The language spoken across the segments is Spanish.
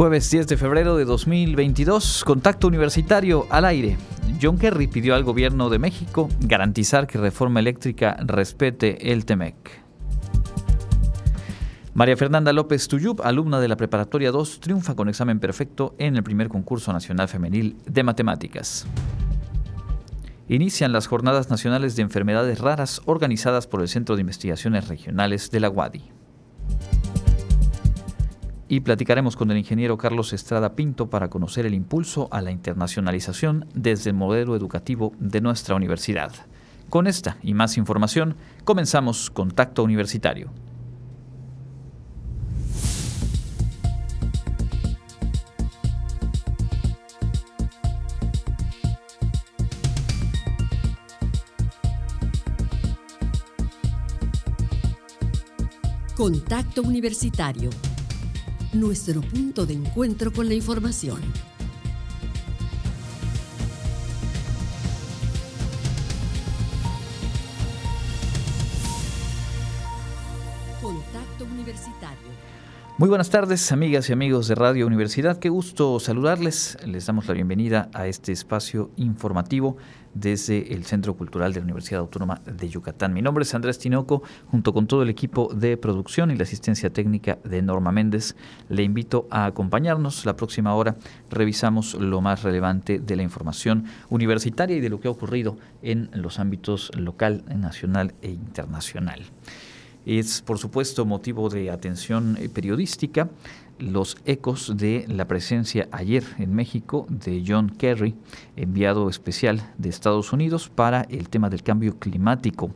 Jueves 10 de febrero de 2022, contacto universitario al aire. John Kerry pidió al gobierno de México garantizar que reforma eléctrica respete el TEMEC. María Fernanda López Tuyub, alumna de la Preparatoria 2, triunfa con examen perfecto en el primer concurso nacional femenil de matemáticas. Inician las Jornadas Nacionales de Enfermedades Raras organizadas por el Centro de Investigaciones Regionales de la UADI y platicaremos con el ingeniero Carlos Estrada Pinto para conocer el impulso a la internacionalización desde el modelo educativo de nuestra universidad. Con esta y más información, comenzamos Contacto Universitario. Contacto Universitario nuestro punto de encuentro con la información. Contacto Universitario. Muy buenas tardes, amigas y amigos de Radio Universidad. Qué gusto saludarles. Les damos la bienvenida a este espacio informativo desde el Centro Cultural de la Universidad Autónoma de Yucatán. Mi nombre es Andrés Tinoco, junto con todo el equipo de producción y la asistencia técnica de Norma Méndez. Le invito a acompañarnos. La próxima hora revisamos lo más relevante de la información universitaria y de lo que ha ocurrido en los ámbitos local, nacional e internacional. Es, por supuesto, motivo de atención periodística los ecos de la presencia ayer en México de John Kerry, enviado especial de Estados Unidos para el tema del cambio climático.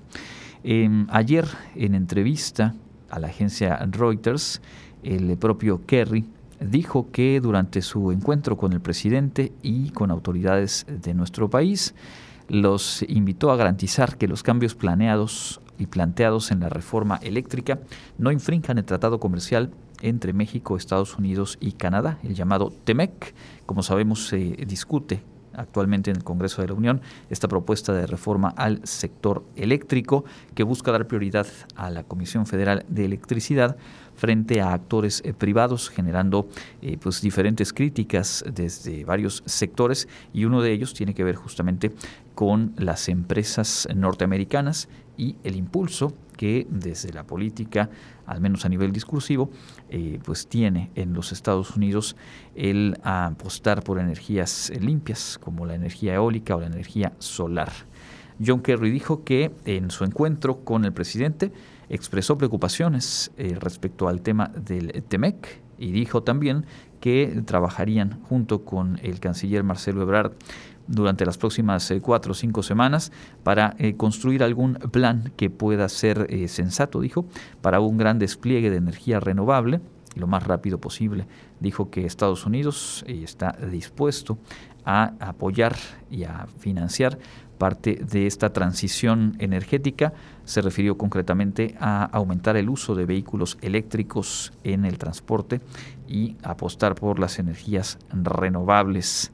Em, ayer, en entrevista a la agencia Reuters, el propio Kerry dijo que durante su encuentro con el presidente y con autoridades de nuestro país, los invitó a garantizar que los cambios planeados y planteados en la reforma eléctrica no infrinjan el tratado comercial entre México, Estados Unidos y Canadá, el llamado TEMEC. Como sabemos, se discute actualmente en el Congreso de la Unión esta propuesta de reforma al sector eléctrico que busca dar prioridad a la Comisión Federal de Electricidad frente a actores eh, privados generando eh, pues diferentes críticas desde varios sectores y uno de ellos tiene que ver justamente con las empresas norteamericanas y el impulso que desde la política, al menos a nivel discursivo, eh, pues tiene en los Estados Unidos el apostar por energías limpias como la energía eólica o la energía solar. John Kerry dijo que en su encuentro con el presidente expresó preocupaciones eh, respecto al tema del TEMEC y dijo también que trabajarían junto con el canciller Marcelo Ebrard durante las próximas eh, cuatro o cinco semanas para eh, construir algún plan que pueda ser eh, sensato, dijo, para un gran despliegue de energía renovable lo más rápido posible. Dijo que Estados Unidos está dispuesto a apoyar y a financiar parte de esta transición energética. Se refirió concretamente a aumentar el uso de vehículos eléctricos en el transporte y apostar por las energías renovables.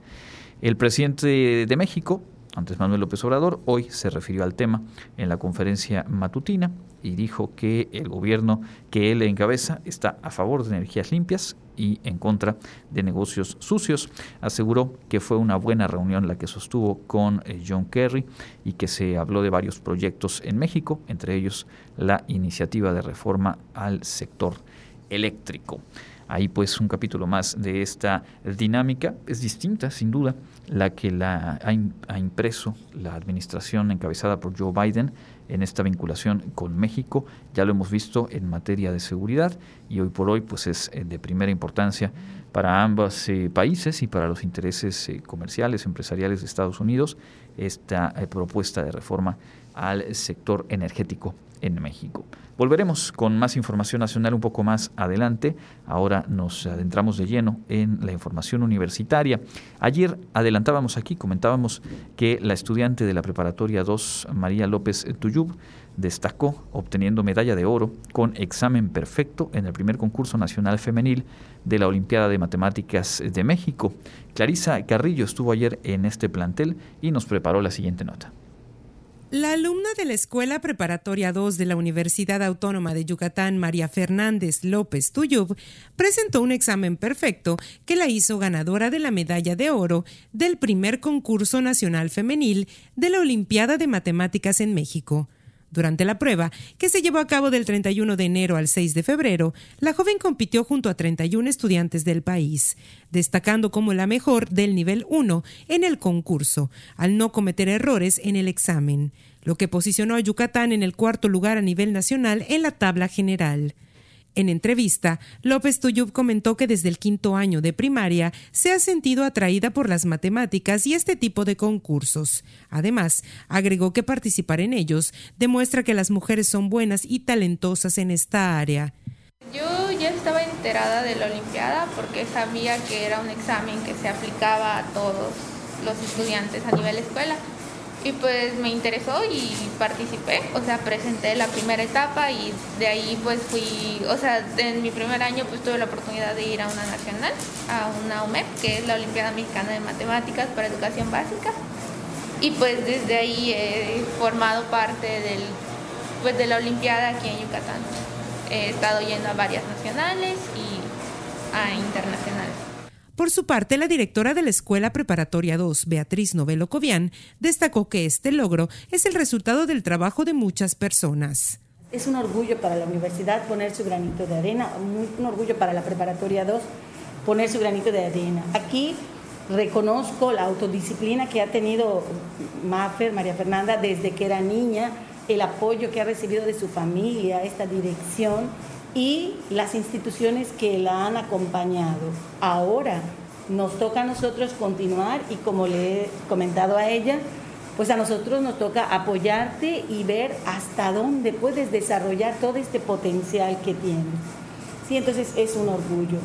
El presidente de México, antes Manuel López Obrador, hoy se refirió al tema en la conferencia matutina y dijo que el gobierno que él encabeza está a favor de energías limpias y en contra de negocios sucios. Aseguró que fue una buena reunión la que sostuvo con eh, John Kerry y que se habló de varios proyectos en México, entre ellos la iniciativa de reforma al sector eléctrico. Ahí pues un capítulo más de esta dinámica. Es distinta, sin duda, la que la ha, impreso la administración encabezada por Joe Biden en esta vinculación con México. Ya lo hemos visto en materia de seguridad y hoy por hoy pues es eh, de primera importancia para ambos eh, países y para los intereses eh, comerciales, empresariales de Estados Unidos esta propuesta de reforma al sector energético en México. Volveremos con más información nacional un poco más adelante. Ahora nos adentramos de lleno en la información universitaria. Ayer adelantábamos aquí, comentábamos que la estudiante de la preparatoria 2, María López Tuyub, destacó obteniendo medalla de oro con examen perfecto en el primer concurso nacional femenil de la Olimpiada de Matemáticas de México. Clarisa Carrillo estuvo ayer en este plantel y nos preparó la siguiente nota. La alumna de la Escuela Preparatoria 2 de la Universidad Autónoma de Yucatán, María Fernández López Tuyub, presentó un examen perfecto que la hizo ganadora de la medalla de oro del primer concurso nacional femenil de la Olimpiada de Matemáticas en México. Durante la prueba, que se llevó a cabo del 31 de enero al 6 de febrero, la joven compitió junto a 31 estudiantes del país, destacando como la mejor del nivel 1 en el concurso, al no cometer errores en el examen, lo que posicionó a Yucatán en el cuarto lugar a nivel nacional en la tabla general. En entrevista, López Tuyub comentó que desde el quinto año de primaria se ha sentido atraída por las matemáticas y este tipo de concursos. Además, agregó que participar en ellos demuestra que las mujeres son buenas y talentosas en esta área. Yo ya estaba enterada de la Olimpiada porque sabía que era un examen que se aplicaba a todos los estudiantes a nivel escuela y pues me interesó y participé, o sea, presenté la primera etapa y de ahí pues fui, o sea, en mi primer año pues tuve la oportunidad de ir a una nacional, a una UMEP, que es la Olimpiada Mexicana de Matemáticas para Educación Básica, y pues desde ahí he formado parte del, pues, de la Olimpiada aquí en Yucatán. He estado yendo a varias nacionales y a internacionales. Por su parte, la directora de la Escuela Preparatoria 2, Beatriz Novelo Cobian, destacó que este logro es el resultado del trabajo de muchas personas. Es un orgullo para la universidad poner su granito de arena, un orgullo para la Preparatoria 2 poner su granito de arena. Aquí reconozco la autodisciplina que ha tenido Mafer, María Fernanda, desde que era niña, el apoyo que ha recibido de su familia, esta dirección y las instituciones que la han acompañado. Ahora nos toca a nosotros continuar y como le he comentado a ella, pues a nosotros nos toca apoyarte y ver hasta dónde puedes desarrollar todo este potencial que tienes. Sí, entonces es un orgullo.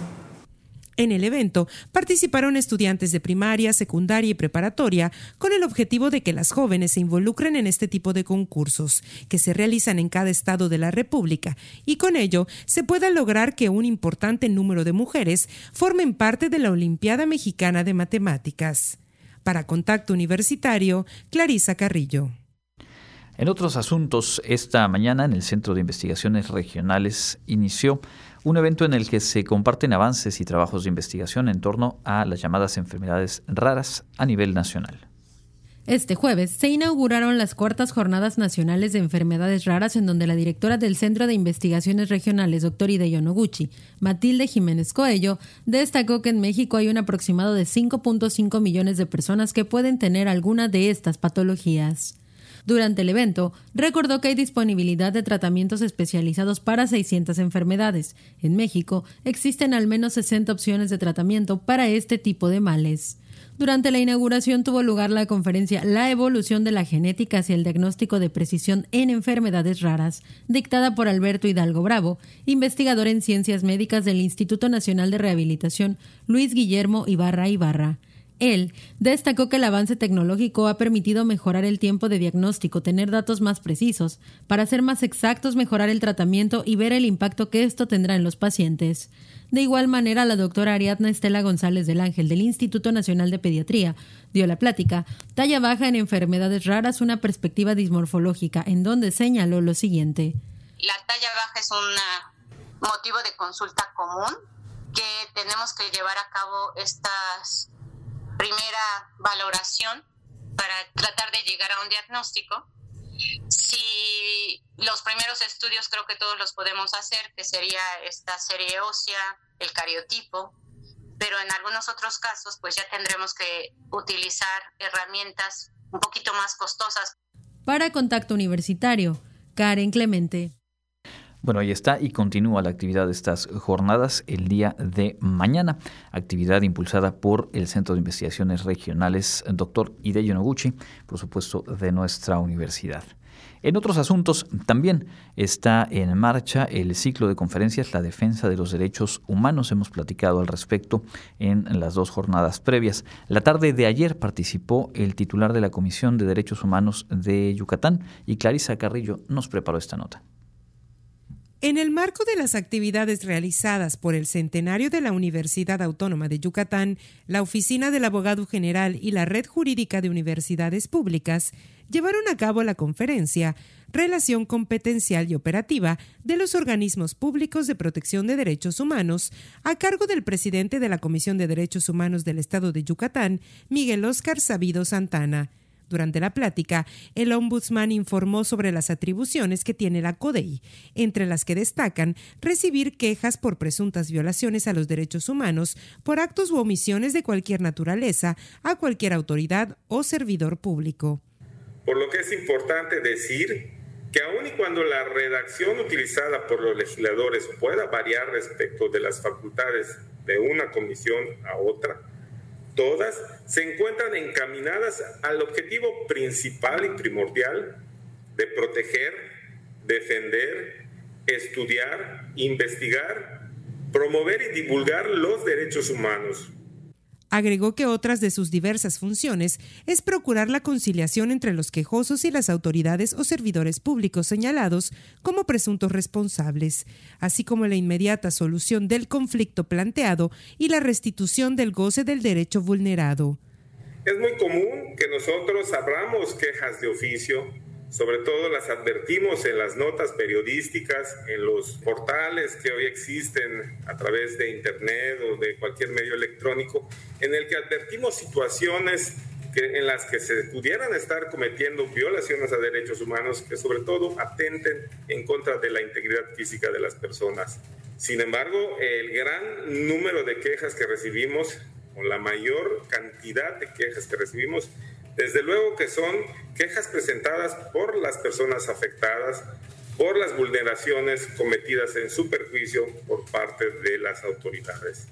En el evento participaron estudiantes de primaria, secundaria y preparatoria con el objetivo de que las jóvenes se involucren en este tipo de concursos que se realizan en cada estado de la República y con ello se pueda lograr que un importante número de mujeres formen parte de la Olimpiada Mexicana de Matemáticas. Para Contacto Universitario, Clarisa Carrillo. En otros asuntos, esta mañana en el Centro de Investigaciones Regionales inició un evento en el que se comparten avances y trabajos de investigación en torno a las llamadas enfermedades raras a nivel nacional. Este jueves se inauguraron las cuartas jornadas nacionales de enfermedades raras en donde la directora del Centro de Investigaciones Regionales, doctor Hideo Noguchi, Matilde Jiménez Coello, destacó que en México hay un aproximado de 5.5 millones de personas que pueden tener alguna de estas patologías. Durante el evento, recordó que hay disponibilidad de tratamientos especializados para 600 enfermedades. En México existen al menos 60 opciones de tratamiento para este tipo de males. Durante la inauguración tuvo lugar la conferencia La evolución de la genética hacia el diagnóstico de precisión en enfermedades raras, dictada por Alberto Hidalgo Bravo, investigador en ciencias médicas del Instituto Nacional de Rehabilitación Luis Guillermo Ibarra Ibarra. Él destacó que el avance tecnológico ha permitido mejorar el tiempo de diagnóstico, tener datos más precisos, para ser más exactos, mejorar el tratamiento y ver el impacto que esto tendrá en los pacientes. De igual manera, la doctora Ariadna Estela González del Ángel del Instituto Nacional de Pediatría dio la plática Talla baja en enfermedades raras, una perspectiva dismorfológica, en donde señaló lo siguiente. La talla baja es un motivo de consulta común que tenemos que llevar a cabo estas primera valoración para tratar de llegar a un diagnóstico. Si los primeros estudios creo que todos los podemos hacer, que sería esta serie ósea, el cariotipo, pero en algunos otros casos pues ya tendremos que utilizar herramientas un poquito más costosas. Para Contacto Universitario, Karen Clemente. Bueno, ahí está y continúa la actividad de estas jornadas el día de mañana. Actividad impulsada por el Centro de Investigaciones Regionales Dr. Hideo Noguchi, por supuesto, de nuestra universidad. En otros asuntos, también está en marcha el ciclo de conferencias La defensa de los derechos humanos. Hemos platicado al respecto en las dos jornadas previas. La tarde de ayer participó el titular de la Comisión de Derechos Humanos de Yucatán y Clarisa Carrillo nos preparó esta nota. En el marco de las actividades realizadas por el centenario de la Universidad Autónoma de Yucatán, la Oficina del Abogado General y la Red Jurídica de Universidades Públicas llevaron a cabo la conferencia Relación competencial y operativa de los organismos públicos de protección de derechos humanos, a cargo del presidente de la Comisión de Derechos Humanos del Estado de Yucatán, Miguel Óscar Sabido Santana. Durante la plática, el ombudsman informó sobre las atribuciones que tiene la CODEI, entre las que destacan recibir quejas por presuntas violaciones a los derechos humanos por actos u omisiones de cualquier naturaleza a cualquier autoridad o servidor público. Por lo que es importante decir que aun y cuando la redacción utilizada por los legisladores pueda variar respecto de las facultades de una comisión a otra, todas se encuentran encaminadas al objetivo principal y primordial de proteger, defender, estudiar, investigar, promover y divulgar los derechos humanos Agregó que otras de sus diversas funciones es procurar la conciliación entre los quejosos y las autoridades o servidores públicos señalados como presuntos responsables, así como la inmediata solución del conflicto planteado y la restitución del goce del derecho vulnerado. Es muy común que nosotros abramos quejas de oficio sobre todo las advertimos en las notas periodísticas, en los portales que hoy existen a través de Internet o de cualquier medio electrónico, en el que advertimos situaciones en las que se pudieran estar cometiendo violaciones a derechos humanos que sobre todo atenten en contra de la integridad física de las personas. Sin embargo, el gran número de quejas que recibimos, o la mayor cantidad de quejas que recibimos, desde luego que son quejas presentadas por las personas afectadas por las vulneraciones cometidas en su perjuicio por parte de las autoridades.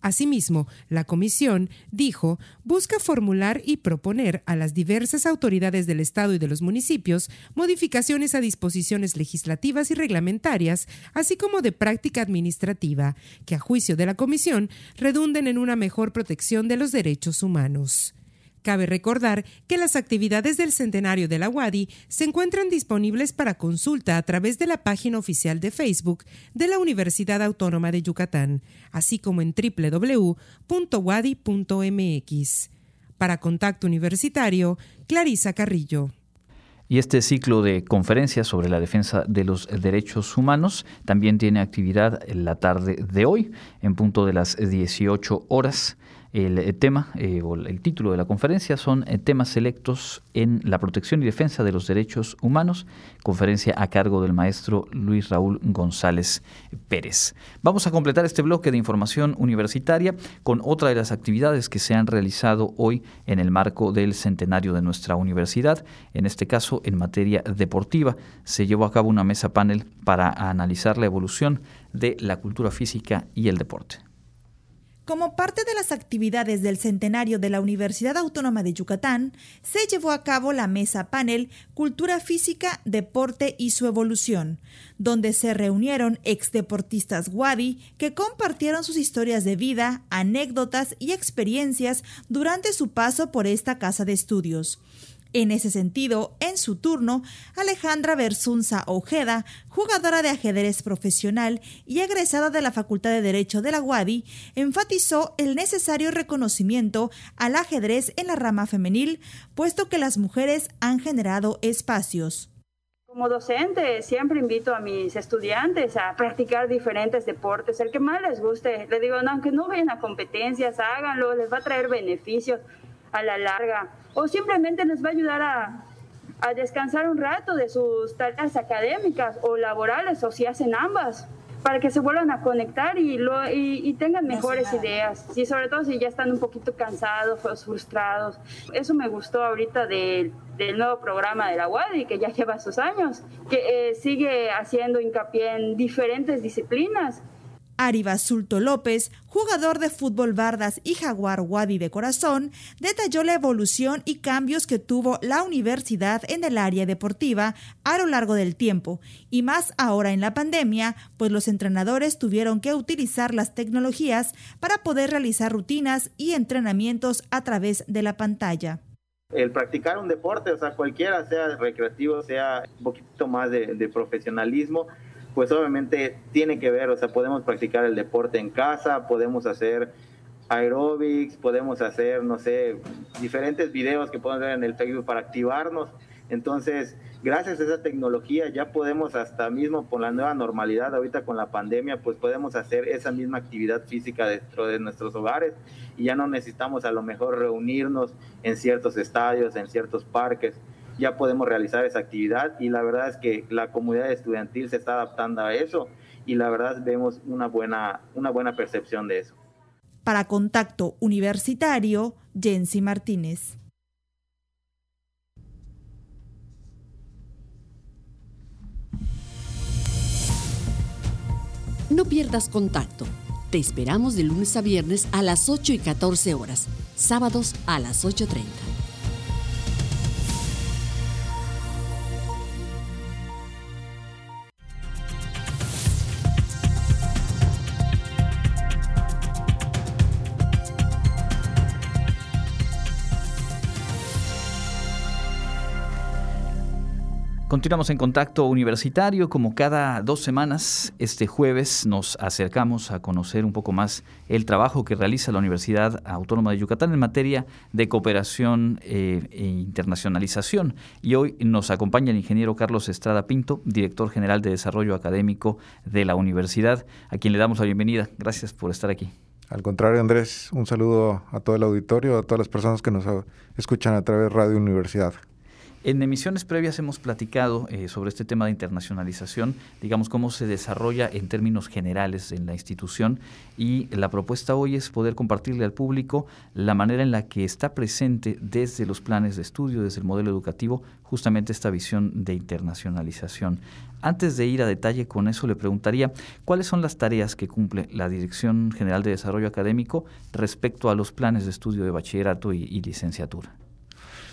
Asimismo, la Comisión, dijo, busca formular y proponer a las diversas autoridades del Estado y de los municipios modificaciones a disposiciones legislativas y reglamentarias, así como de práctica administrativa, que a juicio de la Comisión redunden en una mejor protección de los derechos humanos. Cabe recordar que las actividades del centenario de la UADI se encuentran disponibles para consulta a través de la página oficial de Facebook de la Universidad Autónoma de Yucatán, así como en www.wadi.mx. Para Contacto Universitario, Clarisa Carrillo. Y este ciclo de conferencias sobre la defensa de los derechos humanos también tiene actividad en la tarde de hoy, en punto de las 18 horas. El eh, tema eh, o el título de la conferencia son eh, temas selectos en la protección y defensa de los derechos humanos, conferencia a cargo del maestro Luis Raúl González Pérez. Vamos a completar este bloque de información universitaria con otra de las actividades que se han realizado hoy en el marco del centenario de nuestra universidad, en este caso en materia deportiva. Se llevó a cabo una mesa panel para analizar la evolución de la cultura física y el deporte. Como parte de las actividades del centenario de la Universidad Autónoma de Yucatán, se llevó a cabo la mesa panel Cultura Física, Deporte y su Evolución, donde se reunieron exdeportistas Wadi que compartieron sus historias de vida, anécdotas y experiencias durante su paso por esta casa de estudios. En ese sentido, en su turno, Alejandra Bersunza Ojeda, jugadora de ajedrez profesional y egresada de la Facultad de Derecho de la UADI, enfatizó el necesario reconocimiento al ajedrez en la rama femenil, puesto que las mujeres han generado espacios. Como docente, siempre invito a mis estudiantes a practicar diferentes deportes, el que más les guste. Les digo, aunque no vayan a competencias, háganlo, les va a traer beneficios a la larga o simplemente les va a ayudar a, descansar un rato de sus tareas académicas o laborales o si hacen ambas para que se vuelvan a conectar y, lo, y, tengan mejores ideas. Y sobre todo si ya están un poquito cansados frustrados. Eso me gustó ahorita del, del nuevo programa de la UADI, que ya lleva sus años, que eh, sigue haciendo hincapié en diferentes disciplinas Ari Basulto López, jugador de fútbol Bardas y Jaguar Wadi de corazón, detalló la evolución y cambios que tuvo la universidad en el área deportiva a lo largo del tiempo, y más ahora en la pandemia, pues los entrenadores tuvieron que utilizar las tecnologías para poder realizar rutinas y entrenamientos a través de la pantalla. El practicar un deporte, o sea, cualquiera, sea recreativo, sea un poquito más de, de profesionalismo, pues obviamente tiene que ver, o sea, podemos practicar el deporte en casa, podemos hacer aerobics, podemos hacer, no sé, diferentes videos que podemos ver en el Facebook para activarnos. Entonces, gracias a esa tecnología ya podemos hasta mismo por la nueva normalidad ahorita con la pandemia, pues podemos hacer esa misma actividad física dentro de nuestros hogares y ya no necesitamos a lo mejor reunirnos en ciertos estadios, en ciertos parques ya podemos realizar esa actividad y la verdad es que la comunidad estudiantil se está adaptando a eso y la verdad vemos una buena, una buena percepción de eso. Para Contacto Universitario, Jensi Martínez. No pierdas contacto. Te esperamos de lunes a viernes a las 8 y 14 horas, sábados a las 8.30. Continuamos en contacto universitario. Como cada dos semanas, este jueves nos acercamos a conocer un poco más el trabajo que realiza la Universidad Autónoma de Yucatán en materia de cooperación eh, e internacionalización. Y hoy nos acompaña el ingeniero Carlos Estrada Pinto, director general de Desarrollo Académico de la universidad, a quien le damos la bienvenida. Gracias por estar aquí. Al contrario, Andrés, un saludo a todo el auditorio, a todas las personas que nos escuchan a través de Radio Universidad. En emisiones previas hemos platicado eh, sobre este tema de internacionalización, digamos cómo se desarrolla en términos generales en la institución y la propuesta hoy es poder compartirle al público la manera en la que está presente desde los planes de estudio, desde el modelo educativo, justamente esta visión de internacionalización. Antes de ir a detalle con eso, le preguntaría cuáles son las tareas que cumple la Dirección General de Desarrollo Académico respecto a los planes de estudio de bachillerato y licenciatura.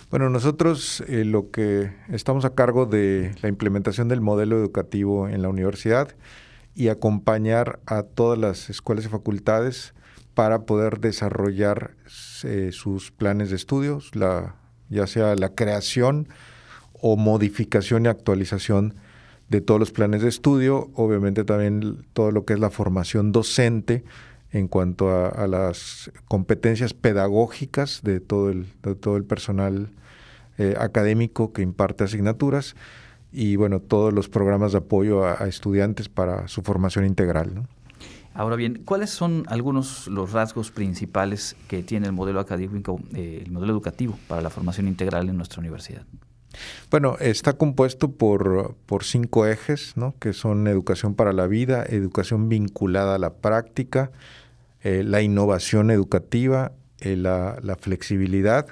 Bueno, nosotros eh, lo que estamos a cargo de la implementación del modelo educativo en la universidad y acompañar a todas las escuelas y facultades para poder desarrollar eh, sus planes de estudios, la, ya sea la creación o modificación y actualización de todos los planes de estudio, obviamente también todo lo que es la formación docente en cuanto a, las competencias pedagógicas de todo el, de todo el personal eh, académico que imparte asignaturas y bueno, todos los programas de apoyo a, estudiantes para su formación integral. Ahora bien, ¿cuáles son algunos los rasgos principales que tiene el modelo académico, eh, el modelo educativo para la formación integral en nuestra universidad? Bueno, está compuesto por, por cinco ejes, ¿no? que son educación para la vida, educación vinculada a la práctica, eh, la innovación educativa, la, la, flexibilidad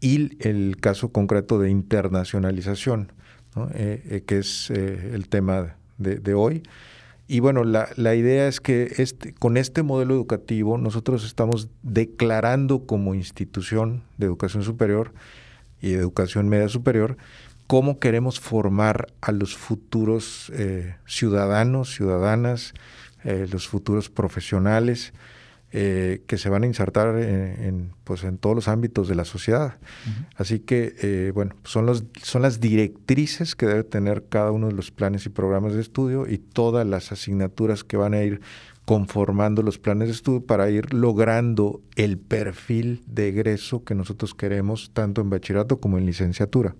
y el caso concreto de internacionalización, eh, eh, que es eh, el tema de, hoy. Y bueno, la, la, idea es que este, con este modelo educativo nosotros estamos declarando como institución de educación superior y de educación media superior cómo queremos formar a los futuros ciudadanos, ciudadanas, los futuros profesionales, eh, que se van a insertar en, pues en todos los ámbitos de la sociedad. Así que, eh, bueno, son, los, son las directrices que debe tener cada uno de los planes y programas de estudio y todas las asignaturas que van a ir conformando los planes de estudio para ir logrando el perfil de egreso que nosotros queremos tanto en bachillerato como en licenciatura.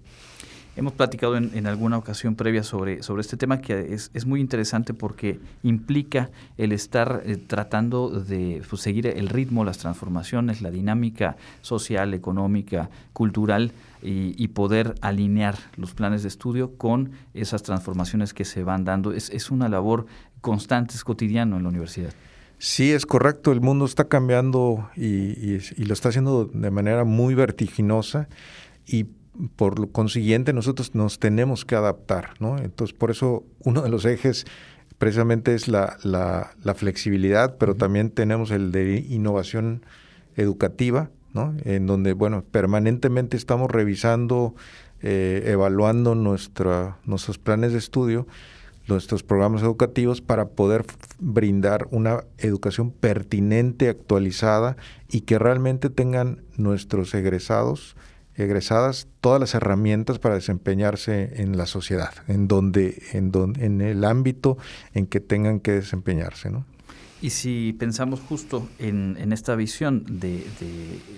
Hemos platicado en, alguna ocasión previa sobre, sobre este tema que es, es muy interesante porque implica el estar eh, tratando de pues, seguir el ritmo, las transformaciones, la dinámica social, económica, cultural y, poder alinear los planes de estudio con esas transformaciones que se van dando. Es, es una labor constante, es cotidiano en la universidad. Sí, es correcto. El mundo está cambiando y, y lo está haciendo de manera muy vertiginosa y por lo consiguiente nosotros nos tenemos que adaptar, ¿no? Entonces, por eso uno de los ejes precisamente es la, la, flexibilidad, pero también tenemos el de innovación educativa, ¿no? En donde, bueno, permanentemente estamos revisando, eh, evaluando nuestra, nuestros planes de estudio, nuestros programas educativos para poder brindar una educación pertinente, actualizada y que realmente tengan nuestros egresados egresadas todas las herramientas para desempeñarse en la sociedad, en donde, en donde, en el ámbito en que tengan que desempeñarse, ¿no? Y si pensamos justo en, esta visión de,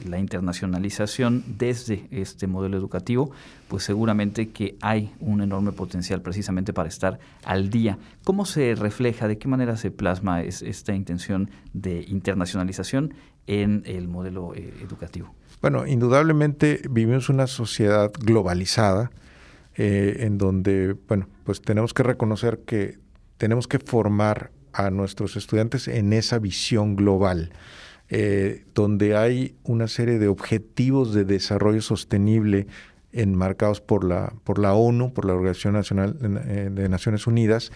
la internacionalización desde este modelo educativo, pues seguramente que hay un enorme potencial precisamente para estar al día. ¿Cómo se refleja, de qué manera se plasma esta intención de internacionalización en el modelo eh, educativo? Bueno, indudablemente vivimos una sociedad globalizada eh, en donde, bueno, pues tenemos que reconocer que tenemos que formar a nuestros estudiantes en esa visión global, eh, donde hay una serie de objetivos de desarrollo sostenible enmarcados por la, por la ONU, por la Organización Nacional eh, de Naciones Unidas,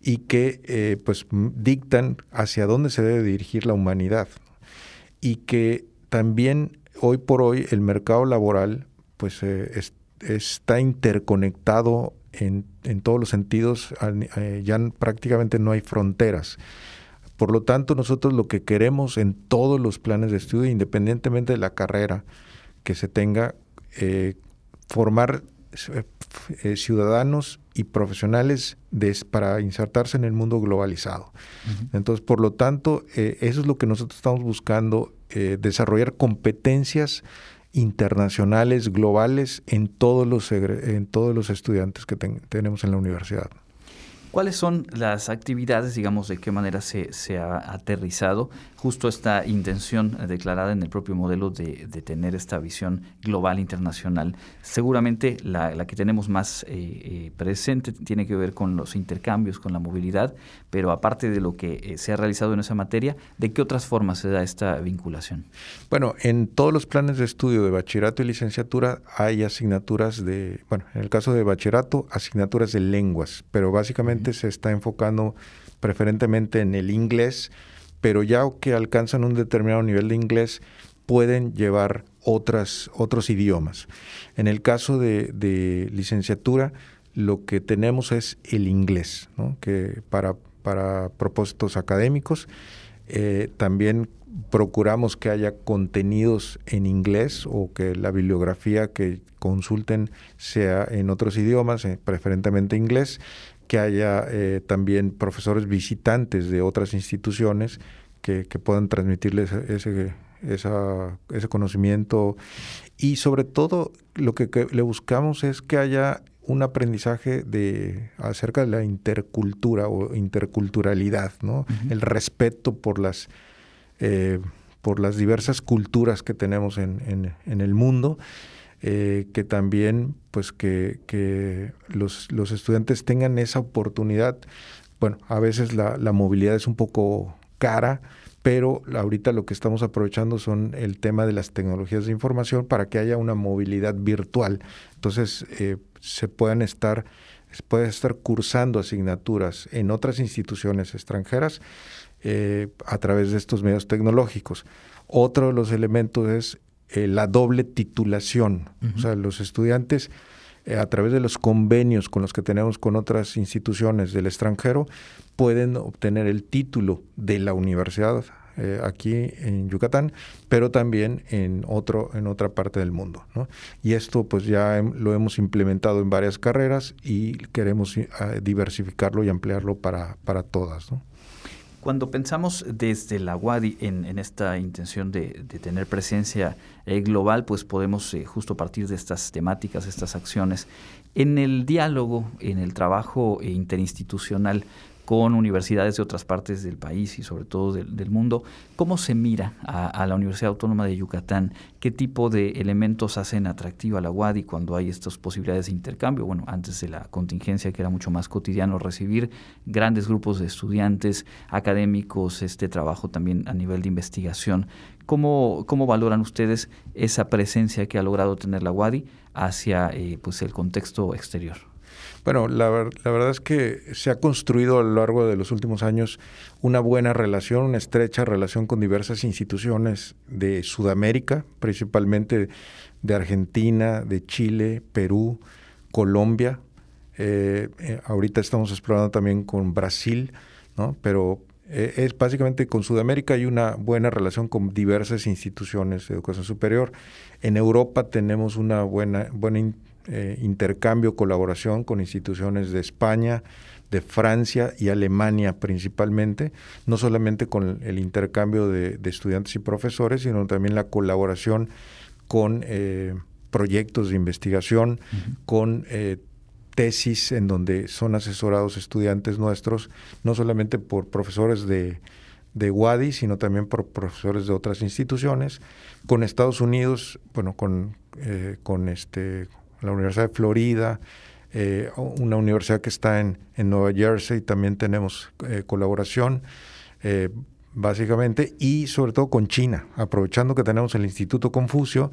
y que pues dictan hacia dónde se debe dirigir la humanidad. Y que también hoy por hoy el mercado laboral pues está interconectado en, todos los sentidos, eh, ya prácticamente no hay fronteras. Por lo tanto, nosotros lo que queremos en todos los planes de estudio, independientemente de la carrera que se tenga, eh, formar eh, ciudadanos y profesionales para insertarse en el mundo globalizado. Entonces, por lo tanto, eso es lo que nosotros estamos buscando, desarrollar competencias internacionales, globales, en todos los, en todos los estudiantes que tenemos en la universidad. ¿Cuáles son las actividades, digamos, de qué manera se, se ha aterrizado justo esta intención declarada en el propio modelo de, tener esta visión global internacional. Seguramente la, que tenemos más eh, eh, presente tiene que ver con los intercambios, con la movilidad, pero aparte de lo que eh, se ha realizado en esa materia, ¿de qué otras formas se da esta vinculación? Bueno, en todos los planes de estudio de bachillerato y licenciatura hay asignaturas de, bueno, en el caso de bachillerato, asignaturas de lenguas, pero básicamente se está enfocando preferentemente en el inglés, pero ya que alcanzan un determinado nivel de inglés, pueden llevar otras, otros idiomas. En el caso de, licenciatura, lo que tenemos es el inglés, que para, para propósitos académicos eh, también procuramos que haya contenidos en inglés o que la bibliografía que consulten sea en otros idiomas, eh, preferentemente inglés, que haya eh, también profesores visitantes de otras instituciones que, puedan transmitirles ese, ese conocimiento. Y sobre todo lo que, le buscamos es que haya un aprendizaje de acerca de la intercultura o interculturalidad, ¿no? El respeto por las eh, por las diversas culturas que tenemos en, en el mundo eh, que también pues que, que los, los, estudiantes tengan esa oportunidad. Bueno, a veces la, la, movilidad es un poco cara, pero ahorita lo que estamos aprovechando son el tema de las tecnologías de información para que haya una movilidad virtual. Entonces, eh, se puedan estar, puede estar cursando asignaturas en otras instituciones extranjeras eh, a través de estos medios tecnológicos. Otro de los elementos es eh, la doble titulación. O sea, los estudiantes, eh, a través de los convenios con los que tenemos con otras instituciones del extranjero, pueden obtener el título de la universidad eh, aquí en Yucatán, pero también en, otro, en otra parte del mundo. Y esto pues ya lo hemos implementado en varias carreras y queremos diversificarlo y ampliarlo para, para todas. ¿no? Cuando pensamos desde la UADI en, esta intención de, tener presencia eh, global, pues podemos eh, justo partir de estas temáticas, estas acciones. En el diálogo, en el trabajo eh, interinstitucional, con universidades de otras partes del país y sobre todo del, mundo. ¿Cómo se mira a, la Universidad Autónoma de Yucatán? ¿Qué tipo de elementos hacen atractiva a la UADI cuando hay estas posibilidades de intercambio? Bueno, antes de la contingencia que era mucho más cotidiano recibir grandes grupos de estudiantes, académicos, este trabajo también a nivel de investigación. ¿Cómo, cómo valoran ustedes esa presencia que ha logrado tener la UADI hacia eh, pues el contexto exterior? Bueno, la, verdad es que se ha construido a lo largo de los últimos años una buena relación, una estrecha relación con diversas instituciones de Sudamérica, principalmente de Argentina, de Chile, Perú, Colombia. Eh, eh, ahorita estamos explorando también con Brasil, ¿no? pero eh, es básicamente con Sudamérica hay una buena relación con diversas instituciones de educación superior. En Europa tenemos una buena, buena eh, intercambio, colaboración con instituciones de España, de Francia y Alemania principalmente, no solamente con el intercambio de, estudiantes y profesores, sino también la colaboración con eh, proyectos de investigación, con eh, tesis en donde son asesorados estudiantes nuestros, no solamente por profesores de, de WADI, sino también por profesores de otras instituciones. Con Estados Unidos, bueno, con, eh, con este, la Universidad de Florida, eh, una universidad que está en, en Nueva Jersey, también tenemos eh, colaboración, eh, básicamente, y sobre todo con China, aprovechando que tenemos el Instituto Confucio,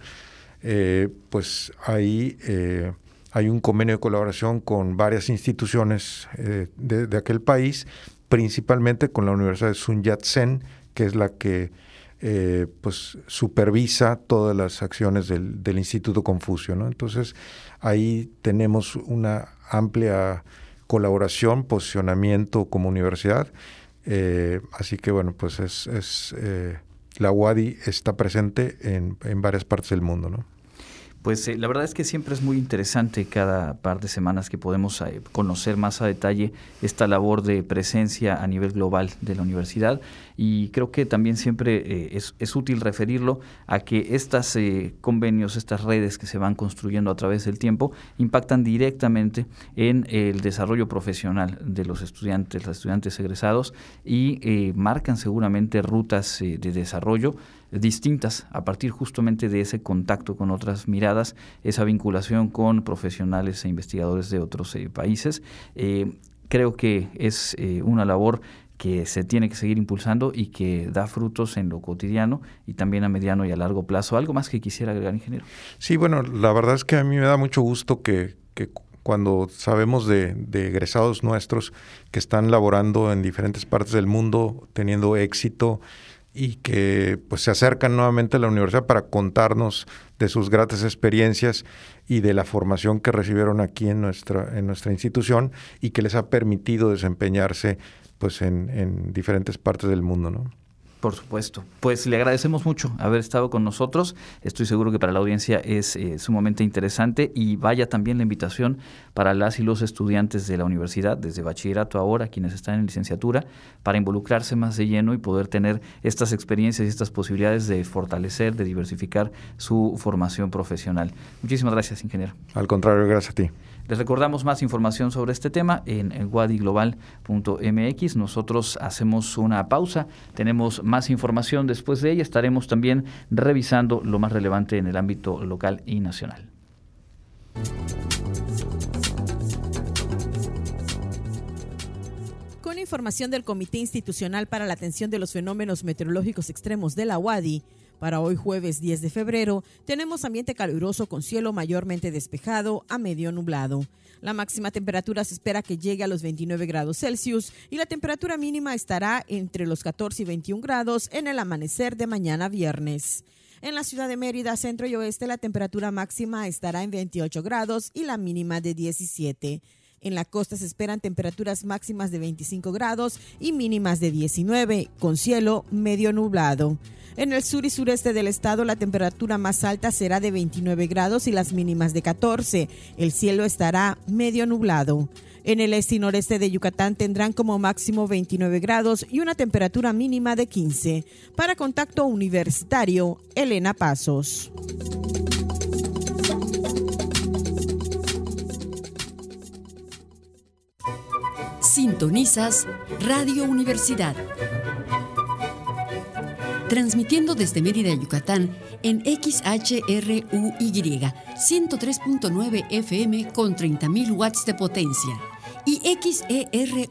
pues ahí hay un convenio de colaboración con varias instituciones de, de, aquel país, principalmente con la Universidad de Sun Yat-sen, que es la que eh, pues supervisa todas las acciones del, del Instituto Confucio. ¿no? Entonces, ahí tenemos una amplia colaboración, posicionamiento como universidad. Eh, así que, bueno, pues es, es eh, la UADI está presente en, en varias partes del mundo. ¿no? Pues eh, la verdad es que siempre es muy interesante cada par de semanas que podemos eh, conocer más a detalle esta labor de presencia a nivel global de la universidad. Y creo que también siempre eh, es, es, útil referirlo a que estos convenios, estas redes que se van construyendo a través del tiempo impactan directamente en el desarrollo profesional de los estudiantes, los estudiantes egresados y marcan seguramente rutas de desarrollo distintas a partir justamente de ese contacto con otras miradas, esa vinculación con profesionales e investigadores de otros eh, países. Eh, creo que es eh, una labor que se tiene que seguir impulsando y que da frutos en lo cotidiano y también a mediano y a largo plazo. ¿Algo más que quisiera agregar, ingeniero? Sí, bueno, la verdad es que a mí me da mucho gusto que, que cuando sabemos de, de, egresados nuestros que están laborando en diferentes partes del mundo, teniendo éxito y que pues se acercan nuevamente a la universidad para contarnos de sus gratas experiencias y de la formación que recibieron aquí en nuestra en nuestra institución y que les ha permitido desempeñarse pues en, en diferentes partes del mundo, ¿no? Por supuesto. Pues le agradecemos mucho haber estado con nosotros. Estoy seguro que para la audiencia es eh, sumamente interesante y vaya también la invitación para las y los estudiantes de la universidad, desde bachillerato ahora, quienes están en licenciatura, para involucrarse más de lleno y poder tener estas experiencias y estas posibilidades de fortalecer, de diversificar su formación profesional. Muchísimas gracias, ingeniero. Al contrario, gracias a ti. Les recordamos más información sobre este tema en wadiglobal.mx. Nosotros hacemos una pausa, tenemos más información después de ella. Estaremos también revisando lo más relevante en el ámbito local y nacional. Con información del Comité Institucional para la Atención de los Fenómenos Meteorológicos Extremos de la UADI, para hoy jueves 10 de febrero tenemos ambiente caluroso con cielo mayormente despejado a medio nublado. La máxima temperatura se espera que llegue a los 29 grados Celsius y la temperatura mínima estará entre los 14 y 21 grados en el amanecer de mañana viernes. En la ciudad de Mérida, centro y oeste, la temperatura máxima estará en 28 grados y la mínima de 17. En la costa se esperan temperaturas máximas de 25 grados y mínimas de 19, con cielo medio nublado. En el sur y sureste del estado la temperatura más alta será de 29 grados y las mínimas de 14. El cielo estará medio nublado. En el este y noreste de Yucatán tendrán como máximo 29 grados y una temperatura mínima de 15. Para contacto universitario, Elena Pasos. Sintonizas Radio Universidad transmitiendo desde Mérida, Yucatán, en XHRUY 103.9 FM con 30.000 watts de potencia y XERUY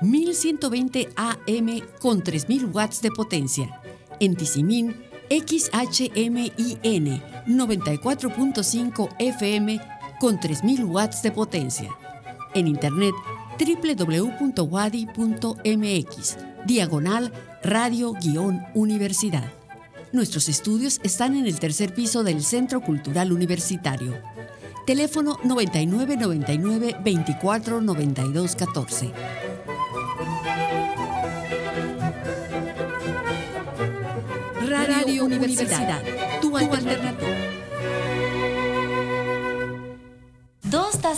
1120 AM con 3.000 watts de potencia. En Tizimín, XHMIN 94.5 FM con 3.000 watts de potencia. En Internet, www.wadi.mx, diagonal radio-universidad. Nuestros estudios están en el tercer piso del Centro Cultural Universitario. Teléfono 9999 24 92 14. Radio, Universidad, tu, tu alternativa.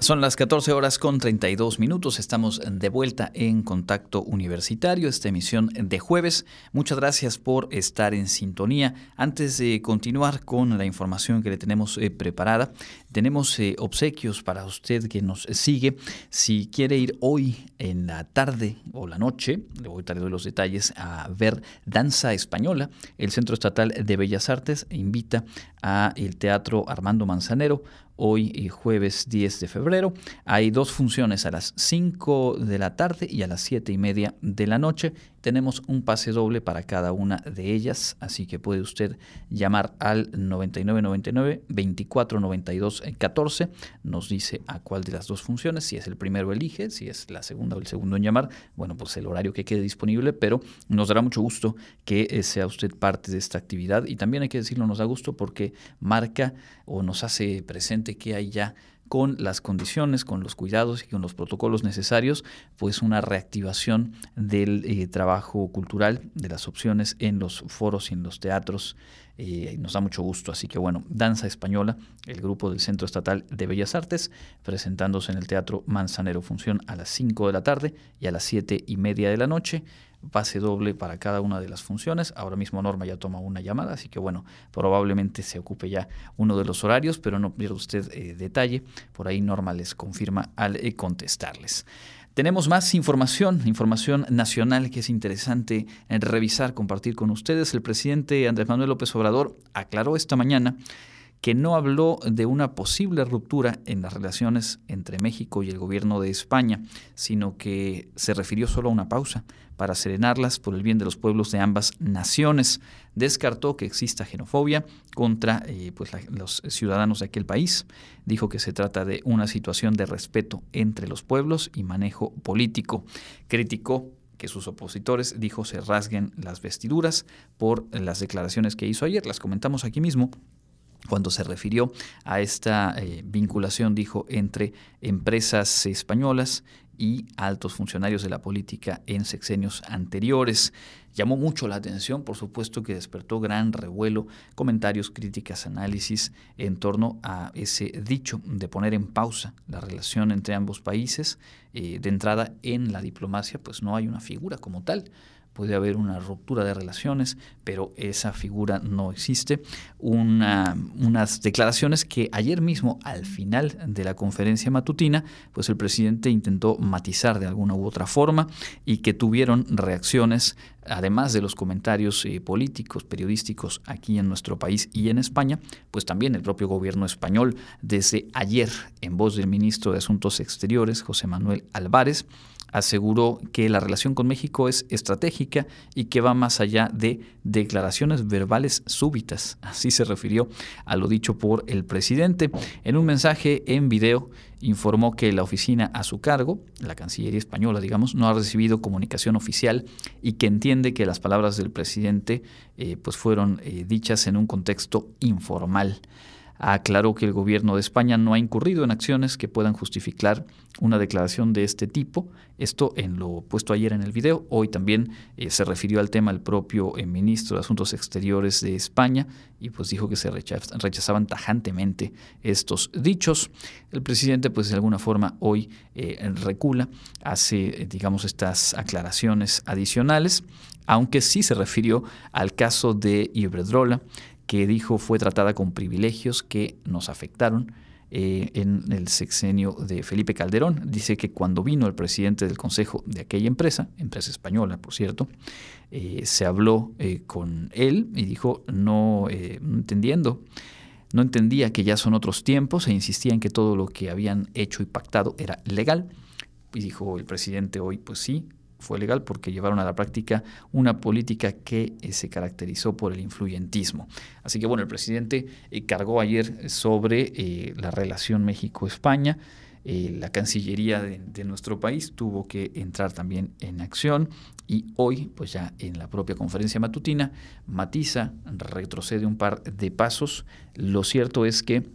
Son las 14 horas con 32 minutos. Estamos de vuelta en Contacto Universitario, esta emisión de jueves. Muchas gracias por estar en sintonía. Antes de continuar con la información que le tenemos eh, preparada, tenemos eh, obsequios para usted que nos sigue. Si quiere ir hoy en la tarde o la noche, le voy a dar los detalles, a ver danza española, el Centro Estatal de Bellas Artes invita a el Teatro Armando Manzanero hoy y jueves 10 de febrero. Hay dos funciones a las 5 de la tarde y a las 7 y media de la noche. Tenemos un pase doble para cada una de ellas, así que puede usted llamar al 9999 2492 14. Nos dice a cuál de las dos funciones, si es el primero elige, si es la segunda o el segundo en llamar, bueno, pues el horario que quede disponible, pero nos dará mucho gusto que eh, sea usted parte de esta actividad y también hay que decirlo, nos da gusto porque marca o nos hace presente que hay ya con las condiciones, con los cuidados y con los protocolos necesarios, pues una reactivación del eh, trabajo cultural, de las opciones en los foros y en los teatros. Eh, nos da mucho gusto. Así que bueno, Danza Española, el grupo del Centro Estatal de Bellas Artes, presentándose en el Teatro Manzanero, función a las 5 de la tarde y a las 7 y media de la noche pase doble para cada una de las funciones. Ahora mismo Norma ya toma una llamada, así que bueno, probablemente se ocupe ya uno de los horarios, pero no pierda usted eh, detalle. Por ahí Norma les confirma al eh, contestarles. Tenemos más información, información nacional que es interesante en revisar, compartir con ustedes. El presidente Andrés Manuel López Obrador aclaró esta mañana que no habló de una posible ruptura en las relaciones entre México y el gobierno de España, sino que se refirió solo a una pausa para serenarlas por el bien de los pueblos de ambas naciones. Descartó que exista xenofobia contra eh, pues, los ciudadanos de aquel país. Dijo que se trata de una situación de respeto entre los pueblos y manejo político. Criticó que sus opositores, dijo, se rasguen las vestiduras por las declaraciones que hizo ayer. Las comentamos aquí mismo cuando se refirió a esta eh, vinculación, dijo, entre empresas españolas y altos funcionarios de la política en sexenios anteriores. Llamó mucho la atención, por supuesto que despertó gran revuelo, comentarios, críticas, análisis en torno a ese dicho de poner en pausa la relación entre ambos países. Eh, de entrada en la diplomacia, pues no hay una figura como tal puede haber una ruptura de relaciones, pero esa figura no existe. unas declaraciones que ayer mismo, al final de la conferencia matutina, pues el presidente intentó matizar de alguna u otra forma y que tuvieron reacciones además de los comentarios eh, políticos, periodísticos aquí en nuestro país y en España, pues también el propio gobierno español. Desde ayer, en voz del ministro de Asuntos Exteriores, José Manuel Álvarez, aseguró que la relación con México es estratégica y que va más allá de declaraciones verbales súbitas. Así se refirió a lo dicho por el presidente. En un mensaje en video informó que la oficina a su cargo, la Cancillería española, digamos, no ha recibido comunicación oficial y que entiende que las palabras del presidente eh, pues fueron eh, dichas en un contexto informal. Aclaró que el gobierno de España no ha incurrido en acciones que puedan justificar una declaración de este tipo. Esto en lo puesto ayer en el video. Hoy también eh, se refirió al tema el propio eh, ministro de Asuntos Exteriores de España y pues dijo que se rechazaban tajantemente estos dichos. El presidente pues de alguna forma hoy eh, recula, hace digamos estas aclaraciones adicionales, aunque sí se refirió al caso de Iberdrola, que dijo fue tratada con privilegios que nos afectaron eh, en el sexenio de Felipe Calderón. Dice que cuando vino el presidente del consejo de aquella empresa, empresa española, por cierto, eh, se habló eh, con él y dijo, no, entendiendo, no entendía que ya son otros tiempos e insistía en que todo lo que habían hecho y pactado era legal. Y dijo el presidente hoy, pues sí, fue legal porque llevaron a la práctica una política que eh, se caracterizó por el influyentismo. Así que bueno, el presidente eh, cargó ayer sobre eh, la relación México-España. la Cancillería de, nuestro país tuvo que entrar también en acción y hoy, pues ya en la propia conferencia matutina, matiza, retrocede un par de pasos. Lo cierto es que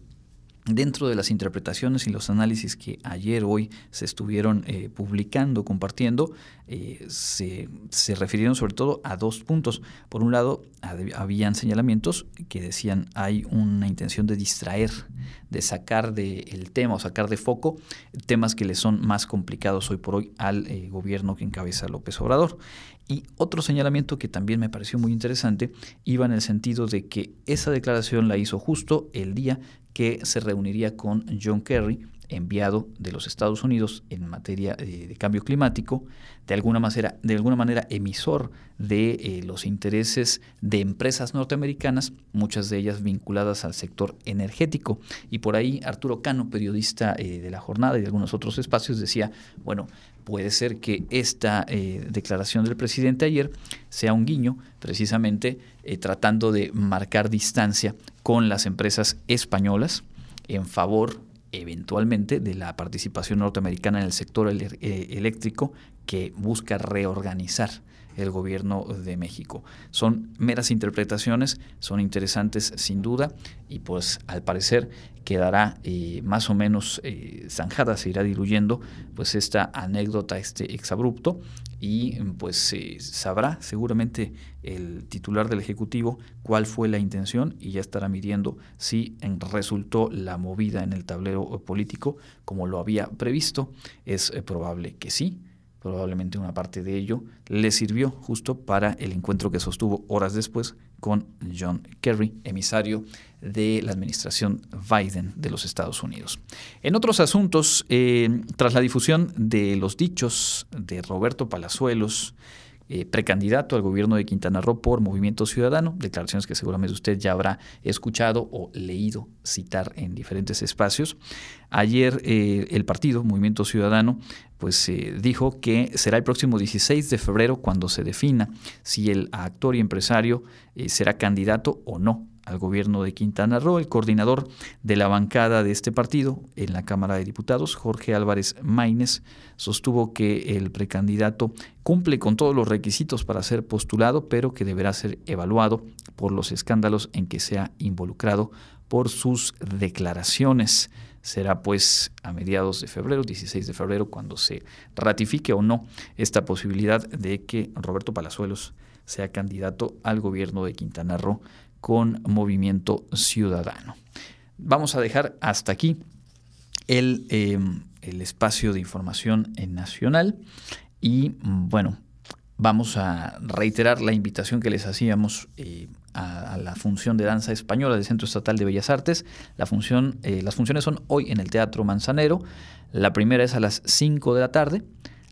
Dentro de las interpretaciones y los análisis que ayer, hoy se estuvieron eh, publicando, compartiendo, eh, se, se, refirieron sobre todo a dos puntos. Por un lado, habían señalamientos que decían hay una intención de distraer, de sacar del tema o sacar de foco temas que le son más complicados hoy por hoy al eh, gobierno que encabeza López Obrador. Y otro señalamiento que también me pareció muy interesante iba en el sentido de que esa declaración la hizo justo el día que se reuniría con John Kerry, enviado de los Estados Unidos en materia de, cambio climático, de alguna, manera, de alguna manera emisor de eh, los intereses de empresas norteamericanas, muchas de ellas vinculadas al sector energético. Y por ahí Arturo Cano, periodista eh, de la jornada y de algunos otros espacios, decía, bueno, puede ser que esta eh, declaración del presidente ayer sea un guiño precisamente tratando de marcar distancia con las empresas españolas en favor eventualmente de la participación norteamericana en el sector eh, eléctrico que busca reorganizar el gobierno de México. Son meras interpretaciones, son interesantes sin duda y pues al parecer quedará eh, más o menos eh, zanjada, se irá diluyendo pues esta anécdota, este exabrupto y pues sabrá seguramente el titular del Ejecutivo cuál fue la intención y ya estará midiendo si resultó la movida en el tablero político como lo había previsto. Es eh, probable que sí, probablemente una parte de ello le sirvió justo para el encuentro que sostuvo horas después con John Kerry, emisario de la administración Biden de los Estados Unidos. En otros asuntos, eh, tras la difusión de los dichos de Roberto Palazuelos, eh, precandidato al gobierno de Quintana Roo por Movimiento Ciudadano, declaraciones que seguramente usted ya habrá escuchado o leído citar en diferentes espacios. Ayer eh, el partido Movimiento Ciudadano pues eh, dijo que será el próximo 16 de febrero cuando se defina si el actor y empresario será candidato o no al gobierno de Quintana Roo. El coordinador de la bancada de este partido en la Cámara de Diputados, Jorge Álvarez Maínez, sostuvo que el precandidato cumple con todos los requisitos para ser postulado, pero que deberá ser evaluado por los escándalos en que se ha involucrado por sus declaraciones. Será pues a mediados de febrero, 16 de febrero, cuando se ratifique o no esta posibilidad de que Roberto Palazuelos sea candidato al gobierno de Quintana Roo con Movimiento Ciudadano. Vamos a dejar hasta aquí el, eh, el espacio de información nacional y bueno, vamos a reiterar la invitación que les hacíamos eh, a, la función de danza española del Centro Estatal de Bellas Artes. La función, eh, las funciones son hoy en el Teatro Manzanero. La primera es a las 5 de la tarde.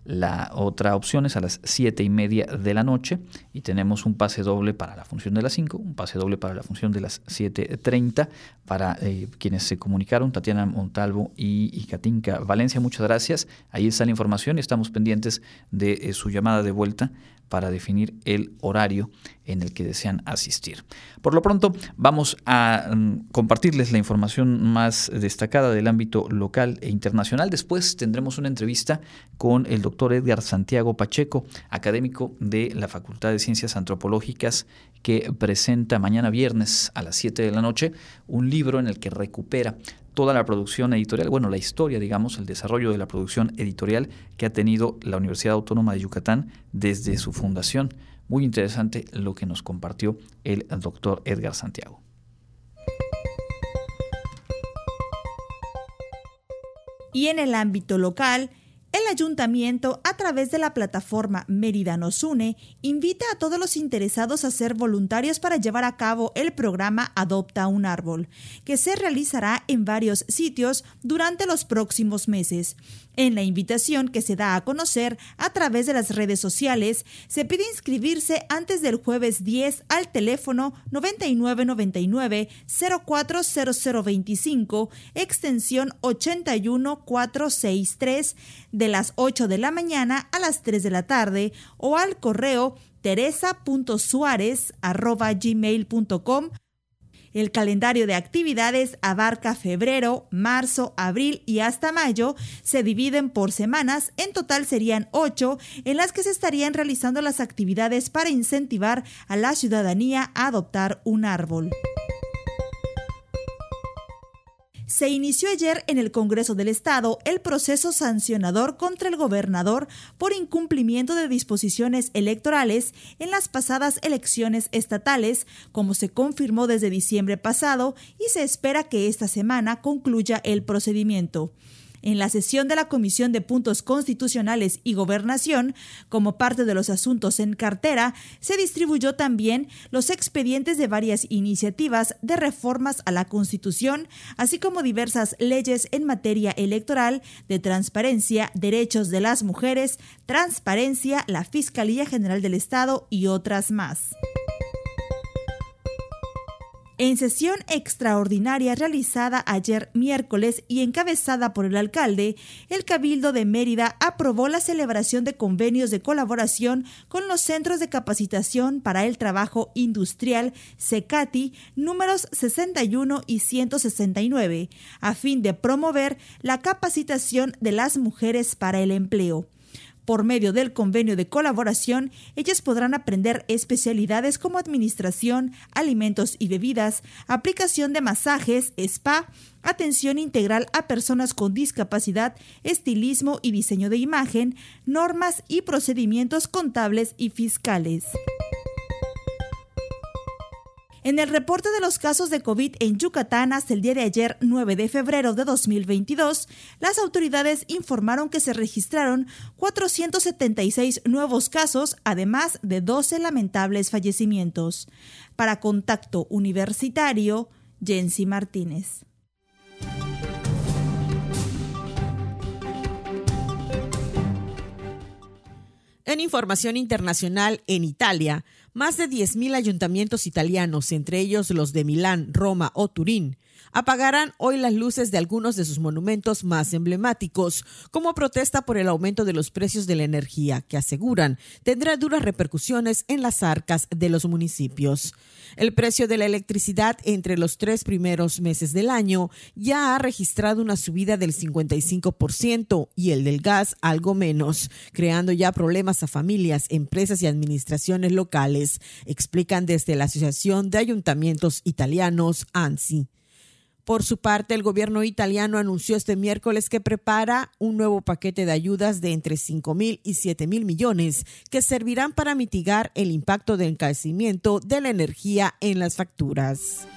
La otra opción es a las 7 y media de la noche y tenemos un pase doble para la función de las 5, un pase doble para la función de las 7.30 para eh, quienes se comunicaron, Tatiana Montalvo y, Katinka Valencia. Muchas gracias. Ahí está la información y estamos pendientes de eh, su llamada de vuelta para definir el horario en el que desean asistir. Por lo pronto, vamos a mm, compartirles la información más destacada del ámbito local e internacional. Después tendremos una entrevista con el doctor Edgar Santiago Pacheco, académico de la Facultad de Ciencias Antropológicas, que presenta mañana viernes a las 7 de la noche un libro en el que recupera toda la producción editorial, bueno, la historia, digamos, el desarrollo de la producción editorial que ha tenido la Universidad Autónoma de Yucatán desde su fundación. Muy interesante lo que nos compartió el doctor Edgar Santiago. Y en el ámbito local, el ayuntamiento, a través de la plataforma Mérida nos une, invita a todos los interesados a ser voluntarios para llevar a cabo el programa Adopta un árbol, que se realizará en varios sitios durante los próximos meses. En la invitación que se da a conocer a través de las redes sociales, se pide inscribirse antes del jueves 10 al teléfono 9999 040025 extensión 81463 de las 8 de la mañana a las 3 de la tarde o al correo teresa.suárez.gmail.com el calendario de actividades abarca febrero, marzo, abril y hasta mayo. Se dividen por semanas. En total serían ocho en las que se estarían realizando las actividades para incentivar a la ciudadanía a adoptar un árbol se inició ayer en el Congreso del Estado el proceso sancionador contra el gobernador por incumplimiento de disposiciones electorales en las pasadas elecciones estatales, como se confirmó desde diciembre pasado, y se espera que esta semana concluya el procedimiento. En la sesión de la Comisión de Puntos Constitucionales y Gobernación, como parte de los asuntos en cartera, se distribuyó también los expedientes de varias iniciativas de reformas a la Constitución, así como diversas leyes en materia electoral, de transparencia, derechos de las mujeres, transparencia, la Fiscalía General del Estado y otras más. En sesión extraordinaria realizada ayer miércoles y encabezada por el alcalde, el Cabildo de Mérida aprobó la celebración de convenios de colaboración con los Centros de Capacitación para el Trabajo Industrial CECATI números 61 y 169, a fin de promover la capacitación de las mujeres para el empleo. Por medio del convenio de colaboración, ellas podrán aprender especialidades como administración, alimentos y bebidas, aplicación de masajes, spa, atención integral a personas con discapacidad, estilismo y diseño de imagen, normas y procedimientos contables y fiscales. En el reporte de los casos de COVID en Yucatán hasta el día de ayer, 9 de febrero de 2022, las autoridades informaron que se registraron 476 nuevos casos, además de 12 lamentables fallecimientos. Para Contacto Universitario, Jensi Martínez. En información internacional, en Italia, más de 10.000 ayuntamientos italianos, entre ellos los de Milán, Roma o Turín, apagarán hoy las luces de algunos de sus monumentos más emblemáticos, como protesta por el aumento de los precios de la energía, que aseguran tendrá duras repercusiones en las arcas de los municipios. El precio de la electricidad entre los tres primeros meses del año ya ha registrado una subida del 55% y el del gas algo menos, creando ya problemas a familias, empresas y administraciones locales, explican desde la Asociación de Ayuntamientos Italianos, ANSI. Por su parte, el gobierno italiano anunció este miércoles que prepara un nuevo paquete de ayudas de entre 5 mil y 7 mil millones que servirán para mitigar el impacto del encarecimiento de la energía en las facturas.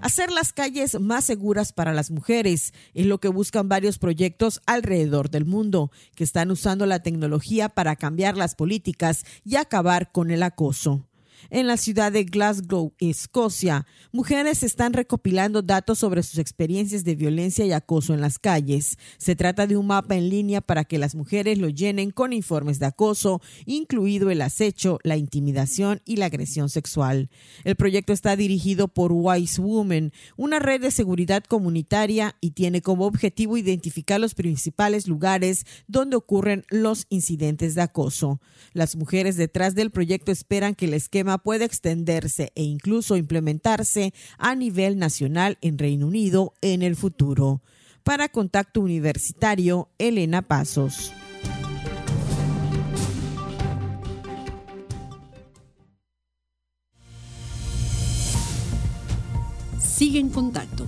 Hacer las calles más seguras para las mujeres es lo que buscan varios proyectos alrededor del mundo, que están usando la tecnología para cambiar las políticas y acabar con el acoso. En la ciudad de Glasgow, Escocia, mujeres están recopilando datos sobre sus experiencias de violencia y acoso en las calles. Se trata de un mapa en línea para que las mujeres lo llenen con informes de acoso, incluido el acecho, la intimidación y la agresión sexual. El proyecto está dirigido por Wise Women, una red de seguridad comunitaria y tiene como objetivo identificar los principales lugares donde ocurren los incidentes de acoso. Las mujeres detrás del proyecto esperan que el esquema pueda extenderse e incluso implementarse a nivel nacional en Reino Unido en el futuro. Para Contacto Universitario, Elena Pasos. Sigue en contacto.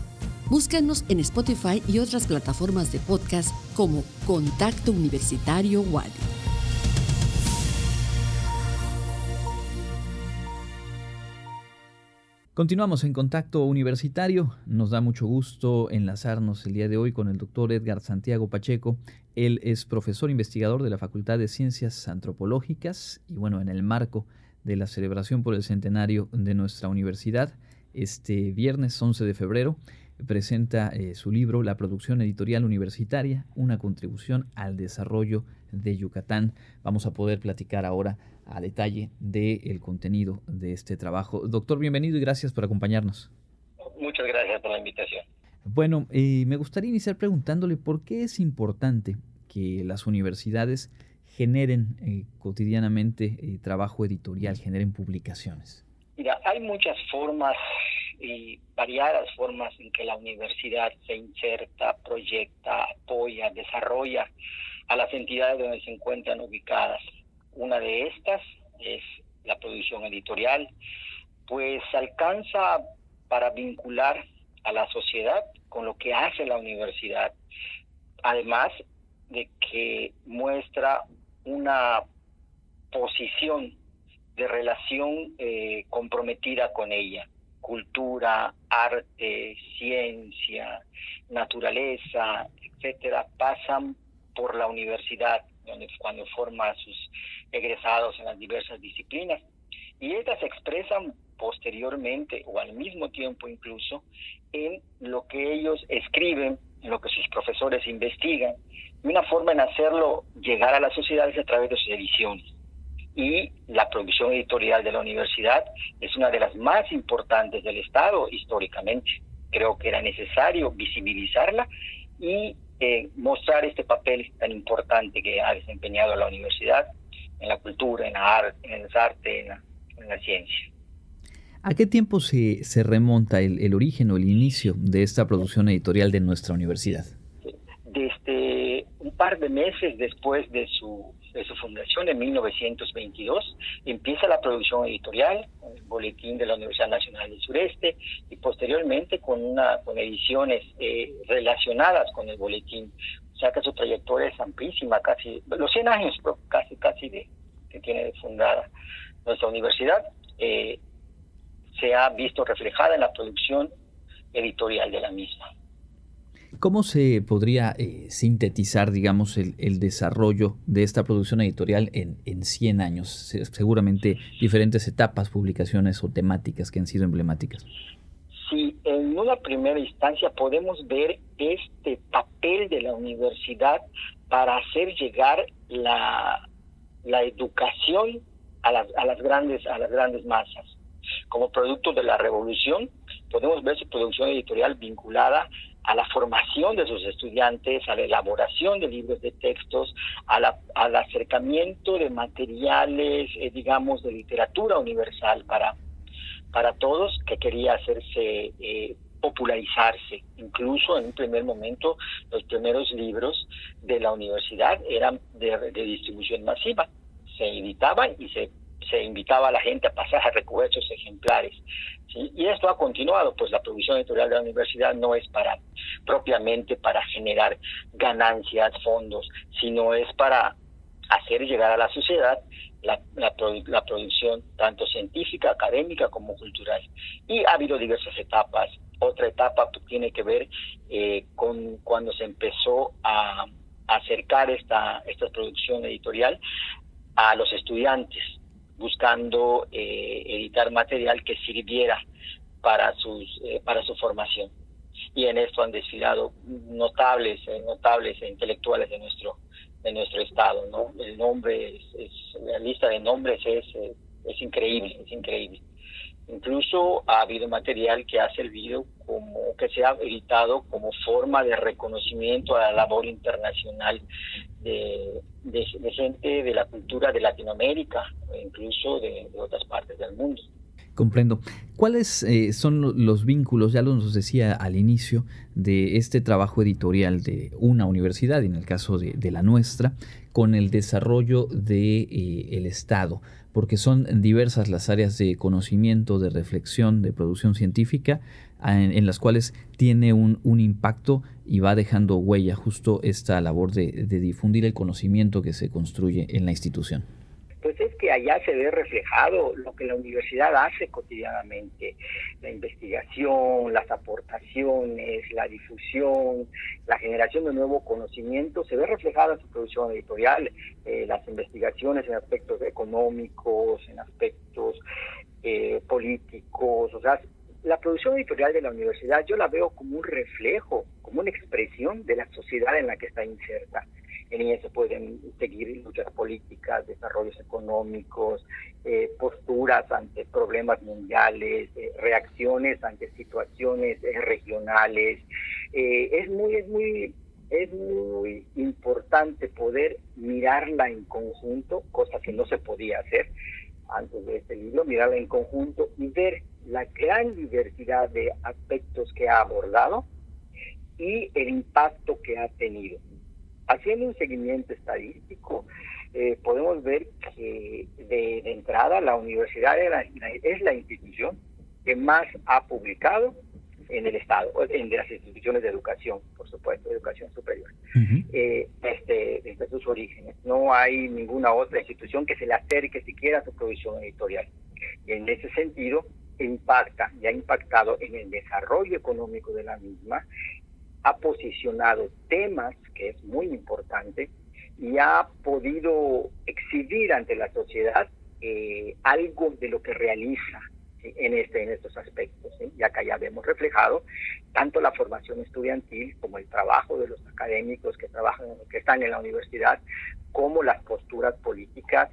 Búscanos en Spotify y otras plataformas de podcast como Contacto Universitario Wadi. Continuamos en contacto universitario. Nos da mucho gusto enlazarnos el día de hoy con el doctor Edgar Santiago Pacheco. Él es profesor investigador de la Facultad de Ciencias Antropológicas y bueno, en el marco de la celebración por el centenario de nuestra universidad, este viernes 11 de febrero, presenta eh, su libro La producción editorial universitaria, una contribución al desarrollo de Yucatán. Vamos a poder platicar ahora a detalle del contenido de este trabajo. Doctor, bienvenido y gracias por acompañarnos. Muchas gracias por la invitación. Bueno, eh, me gustaría iniciar preguntándole por qué es importante que las universidades generen eh, cotidianamente trabajo editorial, generen publicaciones. Mira, hay muchas formas y variadas formas en que la universidad se inserta, proyecta, apoya, desarrolla a las entidades donde se encuentran ubicadas. Una de estas es la producción editorial, pues alcanza para vincular a la sociedad con lo que hace la universidad, además de que muestra una posición de relación eh, comprometida con ella cultura, arte, ciencia, naturaleza, etcétera, pasan por la universidad donde, cuando forma a sus egresados en las diversas disciplinas. Y estas se expresan posteriormente o al mismo tiempo incluso en lo que ellos escriben, en lo que sus profesores investigan. Y una forma en hacerlo llegar a la sociedad es a través de sus ediciones y la producción editorial de la universidad es una de las más importantes del Estado históricamente. Creo que era necesario visibilizarla y eh, mostrar este papel tan importante que ha desempeñado la universidad en la cultura, en, la arte, en el arte, en la, ciencia. ¿A qué tiempo se, se remonta el, el, origen o el inicio de esta producción editorial de nuestra universidad? Desde un par de meses después de su de su fundación en 1922. Empieza la producción editorial con el boletín de la Universidad Nacional del Sureste y posteriormente con una con ediciones eh, relacionadas con el boletín. O sea que su trayectoria es amplísima, casi los 100 años casi casi de que tiene fundada nuestra universidad eh, se ha visto reflejada en la producción editorial de la misma. ¿Cómo se podría eh, sintetizar, digamos, el, desarrollo de esta producción editorial en, en 100 años? seguramente diferentes etapas, publicaciones o temáticas que han sido emblemáticas. Sí, en una primera instancia podemos ver este papel de la universidad para hacer llegar la, la educación a las, a las grandes a las grandes masas. Como producto de la revolución, podemos ver su producción editorial vinculada a la formación de sus estudiantes, a la elaboración de libros de textos, al acercamiento de materiales, eh, digamos, de literatura universal para, para todos que quería hacerse eh, popularizarse. Incluso en un primer momento los primeros libros de la universidad eran de, de distribución masiva. Se editaban y se se invitaba a la gente a pasar a recoger esos ejemplares. Y esto ha continuado, pues la producción editorial de la universidad no es para propiamente para generar ganancias, fondos, sino es para hacer llegar a la sociedad la, la, producción tanto científica, académica como cultural. Y ha habido diversas etapas. Otra etapa pues, tiene que ver eh, con cuando se empezó a, a acercar esta, esta producción editorial a los estudiantes buscando editar material que sirviera para sus para su formación. Y en esto han desfilado notables notables e intelectuales de nuestro de nuestro estado no el nombre es, la lista de nombres es es increíble es increíble Incluso ha habido material que ha servido como, que se ha editado como forma de reconocimiento a la labor internacional de, gente de la cultura de Latinoamérica, e incluso de, otras partes del mundo. Comprendo. ¿Cuáles eh, son los vínculos, ya lo nos decía al inicio, de este trabajo editorial de una universidad, en el caso de, la nuestra, con el desarrollo del de, eh, Estado? Porque son diversas las áreas de conocimiento, de reflexión, de producción científica, en, las cuales tiene un, impacto y va dejando huella justo esta labor de difundir el conocimiento que se construye en la institución pues es que allá se ve reflejado lo que la universidad hace cotidianamente, la investigación, las aportaciones, la difusión, la generación de nuevo conocimiento, se ve reflejada en su producción editorial, eh, las investigaciones en aspectos económicos, en aspectos eh, políticos, o sea, la producción editorial de la universidad yo la veo como un reflejo, como una expresión de la sociedad en la que está inserta en ella se pueden seguir luchas políticas, desarrollos económicos, eh, posturas ante problemas mundiales, eh, reacciones ante situaciones eh, regionales. es muy, es muy, es muy importante poder mirarla en conjunto, cosa que no se podía hacer antes de este libro, mirarla en conjunto y ver la gran diversidad de aspectos que ha abordado y el impacto que ha tenido. Haciendo un seguimiento estadístico, eh, podemos ver que de, entrada la universidad es la, institución que más ha publicado en el Estado, en las instituciones de educación, por supuesto, educación superior, eh, desde, desde, sus orígenes. No hay ninguna otra institución que se le acerque siquiera a su producción editorial. Y en ese sentido, impacta y ha impactado en el desarrollo económico de la misma ha posicionado temas, que es muy importante, y ha podido exhibir ante la sociedad eh, algo de lo que realiza en, este, en estos aspectos. Y acá ya vemos reflejado tanto la formación estudiantil como el trabajo de los académicos que trabajan, que están en la universidad, como las posturas políticas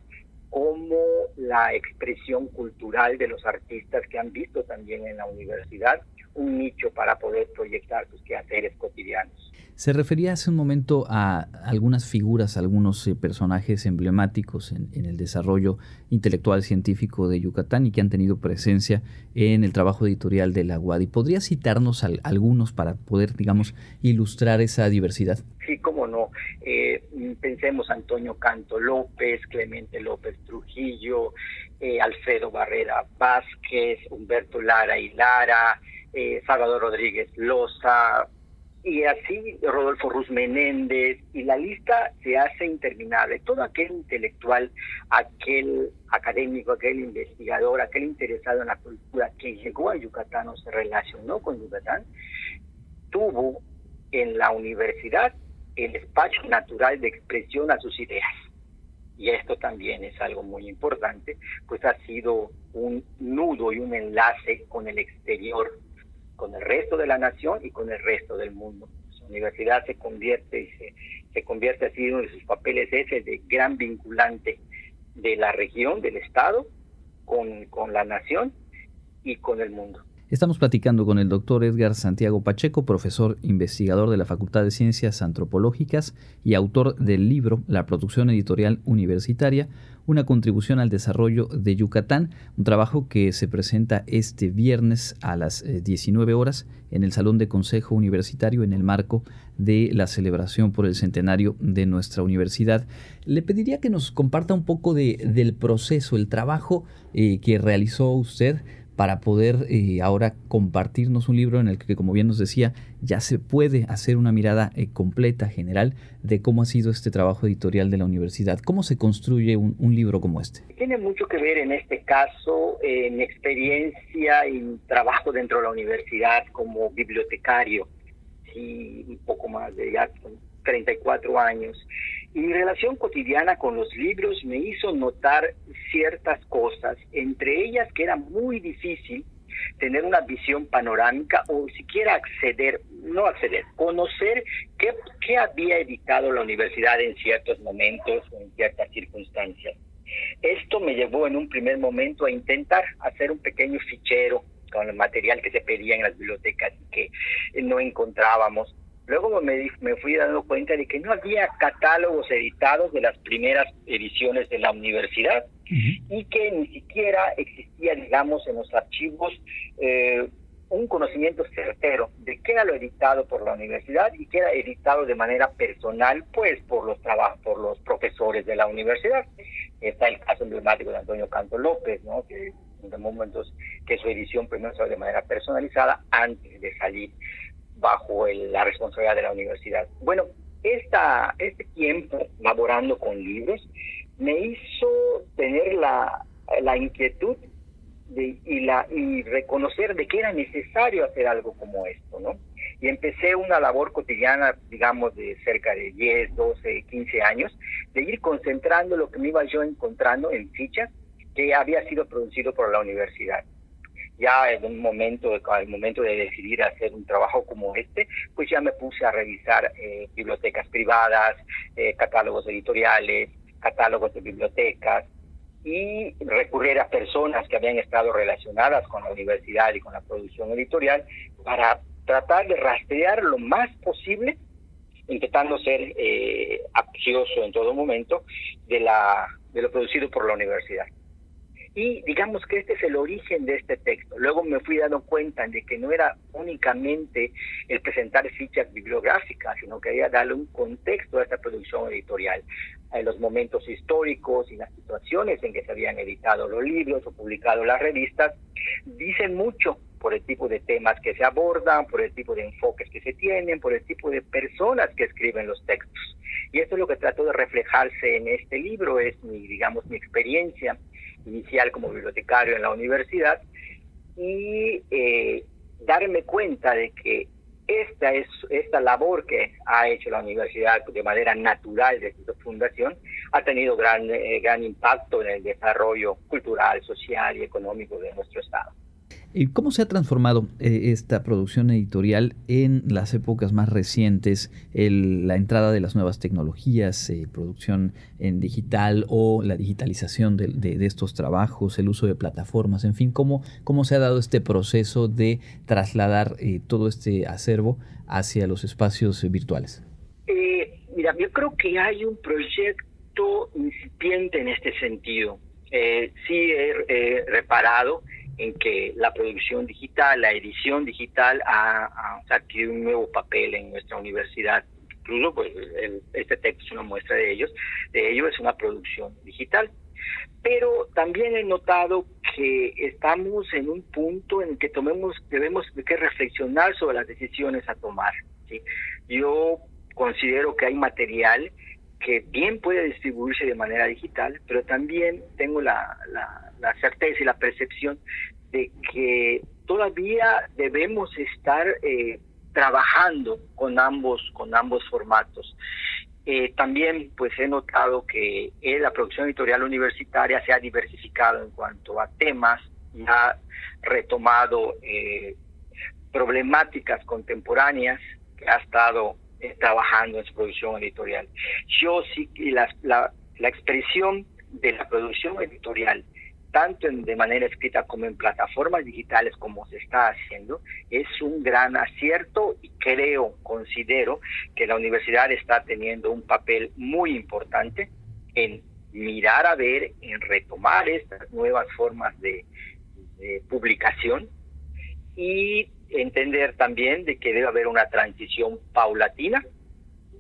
como la expresión cultural de los artistas que han visto también en la universidad un nicho para poder proyectar sus quehaceres cotidianos. Se refería hace un momento a algunas figuras, algunos eh, personajes emblemáticos en, el desarrollo intelectual científico de Yucatán y que han tenido presencia en el trabajo editorial de la UADI. ¿Podría citarnos algunos para poder, digamos, ilustrar esa diversidad? Sí, cómo no. Eh, pensemos Antonio Canto López, Clemente López Trujillo, eh, Alfredo Barrera Vázquez, Humberto Lara y Lara, eh, Salvador Rodríguez Loza, y así Rodolfo Ruz Menéndez, y la lista se hace interminable. Todo aquel intelectual, aquel académico, aquel investigador, aquel interesado en la cultura que llegó a Yucatán o se relacionó con Yucatán, tuvo en la universidad el espacio natural de expresión a sus ideas. Y esto también es algo muy importante, pues ha sido un nudo y un enlace con el exterior con el resto de la nación y con el resto del mundo. La universidad se convierte y se, se convierte así en uno de sus papeles ese de gran vinculante de la región, del Estado, con, con la nación y con el mundo. Estamos platicando con el doctor Edgar Santiago Pacheco, profesor investigador de la Facultad de Ciencias Antropológicas y autor del libro La producción editorial universitaria, una contribución al desarrollo de Yucatán, un trabajo que se presenta este viernes a las 19 eh, horas en el Salón de Consejo Universitario en el marco de la celebración por el centenario de nuestra universidad. Le pediría que nos comparta un poco de, del proceso, el trabajo eh, que realizó usted para poder eh, ahora compartirnos un libro en el que, como bien nos decía, ya se puede hacer una mirada eh, completa, general, de cómo ha sido este trabajo editorial de la universidad. ¿Cómo se construye un, libro como este? Tiene mucho que ver en este caso en mi experiencia y trabajo dentro de la universidad como bibliotecario, y un poco más de ya 34 años. Mi relación cotidiana con los libros me hizo notar ciertas cosas, entre ellas que era muy difícil tener una visión panorámica o siquiera acceder, no acceder, conocer qué, qué había editado la universidad en ciertos momentos o en ciertas circunstancias. Esto me llevó en un primer momento a intentar hacer un pequeño fichero con el material que se pedía en las bibliotecas y que no encontrábamos. Luego me, me fui dando cuenta de que no había catálogos editados de las primeras ediciones de la universidad y que ni siquiera existía, digamos, en los archivos eh, un conocimiento certero de qué era lo editado por la universidad y qué era editado de manera personal, pues por los trabajos, por los profesores de la universidad. Está el caso emblemático de Antonio Canto López, ¿no? que en momentos que su edición primero se de manera personalizada antes de salir bajo la responsabilidad de la universidad. Bueno, esta, este tiempo laborando con libros me hizo tener la, la inquietud y, la, y reconocer de que era necesario hacer algo como esto, ¿no? Y empecé una labor cotidiana, digamos, de cerca de 10, 12, 15 años, de ir concentrando lo que me iba yo encontrando en fichas que había sido producido por la universidad ya en un momento, al momento de decidir hacer un trabajo como este, pues ya me puse a revisar eh, bibliotecas privadas, eh, catálogos editoriales, catálogos de bibliotecas y recurrir a personas que habían estado relacionadas con la universidad y con la producción editorial para tratar de rastrear lo más posible, intentando ser eh, en todo momento de, la, de lo producido por la universidad. Y digamos que este es el origen de este texto. Luego me fui dando cuenta de que no era únicamente el presentar fichas bibliográficas, sino que había darle un contexto a esta producción editorial, en los momentos históricos y las situaciones en que se habían editado los libros o publicado las revistas, dicen mucho por el tipo de temas que se abordan, por el tipo de enfoques que se tienen, por el tipo de personas que escriben los textos. Y esto es lo que trato de reflejarse en este libro, es mi, digamos, mi experiencia inicial como bibliotecario en la universidad y eh, darme cuenta de que esta es esta labor que ha hecho la universidad de manera natural desde su fundación ha tenido gran eh, gran impacto en el desarrollo cultural, social y económico de nuestro estado. ¿Cómo se ha transformado eh, esta producción editorial en las épocas más recientes? la entrada de las nuevas tecnologías, eh, producción en digital o la digitalización de, estos trabajos, el uso de plataformas, en fin, ¿cómo, cómo se ha dado este proceso de trasladar eh, todo este acervo hacia los espacios virtuales? mira, yo creo que hay un proyecto incipiente en este sentido. sí he reparado en que la producción digital, la edición digital ha, adquirido un nuevo papel en nuestra universidad. Incluso, pues, este texto es una muestra de ellos, de ello es una producción digital. Pero también he notado que estamos en un punto en que tomemos, debemos que reflexionar sobre las decisiones a tomar. ¿sí? Yo considero que hay material que bien puede distribuirse de manera digital, pero también tengo la, la, certeza y la percepción de que todavía debemos estar eh, trabajando con ambos, con ambos formatos. Eh, también pues he notado que eh, la producción editorial universitaria se ha diversificado en cuanto a temas y ha retomado problemáticas contemporáneas que ha estado trabajando en su producción editorial. Yo sí, la, la, la expresión de la producción editorial, tanto en, de manera escrita como en plataformas digitales como se está haciendo, es un gran acierto y creo, considero que la universidad está teniendo un papel muy importante en mirar a ver, en retomar estas nuevas formas de, publicación y entender también de que debe haber una transición paulatina,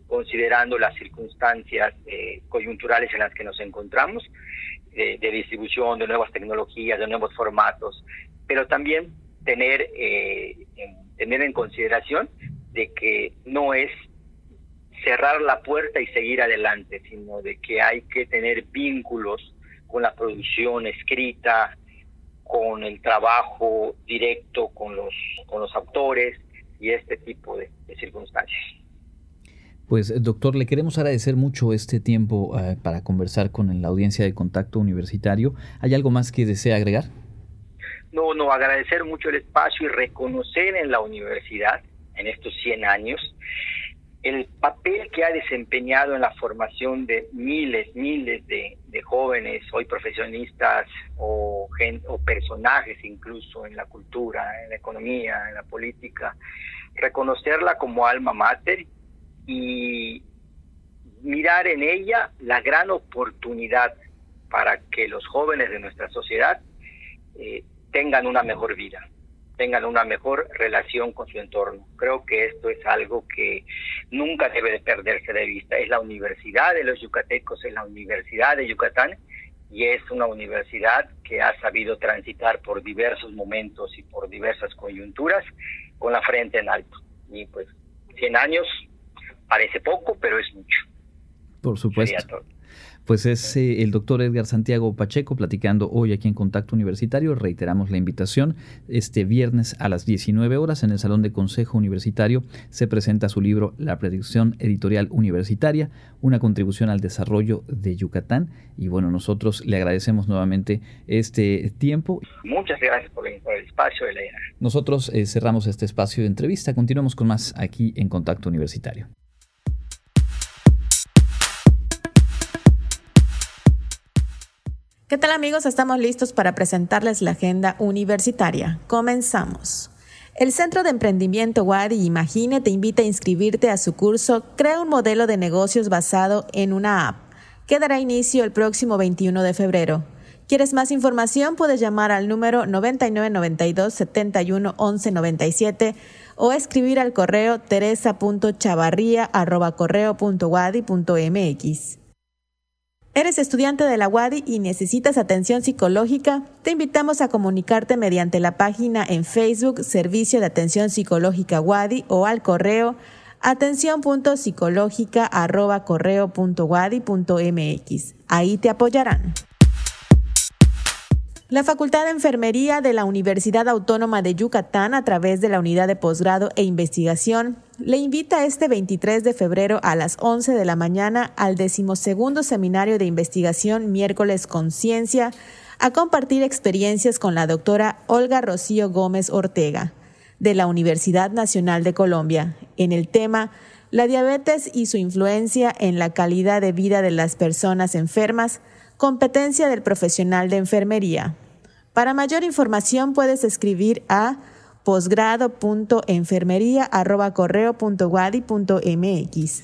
considerando las circunstancias eh, coyunturales en las que nos encontramos, de distribución de nuevas tecnologías, de nuevos formatos, pero también tener, eh, en, tener en consideración de que no es cerrar la puerta y seguir adelante, sino de que hay que tener vínculos con la producción escrita, con el trabajo directo con los, con los autores y este tipo de, circunstancias. Pues doctor, le queremos agradecer mucho este tiempo eh, para conversar con la audiencia de Contacto Universitario. ¿Hay algo más que desea agregar? No, no, agradecer mucho el espacio y reconocer en la universidad, en estos 100 años, el papel que ha desempeñado en la formación de miles, miles de, jóvenes, hoy profesionistas o, o personajes incluso en la cultura, en la economía, en la política, reconocerla como alma mater y mirar en ella la gran oportunidad para que los jóvenes de nuestra sociedad eh, tengan una mejor vida tengan una mejor relación con su entorno. Creo que esto es algo que nunca debe de perderse de vista. Es la universidad de los yucatecos, es la universidad de Yucatán y es una universidad que ha sabido transitar por diversos momentos y por diversas coyunturas con la frente en alto. Y pues 100 años parece poco, pero es mucho. Por supuesto. Pues es eh, el doctor Edgar Santiago Pacheco platicando hoy aquí en Contacto Universitario. Reiteramos la invitación. Este viernes a las 19 horas en el Salón de Consejo Universitario se presenta su libro La Predicción Editorial Universitaria, una contribución al desarrollo de Yucatán. Y bueno, nosotros le agradecemos nuevamente este tiempo. Muchas gracias por, el espacio, Elena. Nosotros eh, cerramos este espacio de entrevista. Continuamos con más aquí en Contacto Universitario. ¿Qué tal amigos? Estamos listos para presentarles la agenda universitaria. Comenzamos. El Centro de Emprendimiento Wadi Imagine te invita a inscribirte a su curso Crea un modelo de negocios basado en una app, que dará inicio el próximo 21 de febrero. ¿Quieres más información? Puedes llamar al número 9992 71 11 97 o escribir al correo teresa.chavarría.correo.wadi.mx. ¿Eres estudiante de la UADI y necesitas atención psicológica? Te invitamos a comunicarte mediante la página en Facebook Servicio de Atención Psicológica UADI o al correo atención.psicológica@correo.wadi.mx. Ahí te apoyarán. La Facultad de Enfermería de la Universidad Autónoma de Yucatán, a través de la Unidad de Posgrado e Investigación, le invita este 23 de febrero a las 11 de la mañana al decimosegundo Seminario de Investigación Miércoles Conciencia a compartir experiencias con la doctora Olga Rocío Gómez Ortega, de la Universidad Nacional de Colombia, en el tema La diabetes y su influencia en la calidad de vida de las personas enfermas, competencia del profesional de enfermería. Para mayor información puedes escribir a posgrado.enfermería.correo.wadi.mx.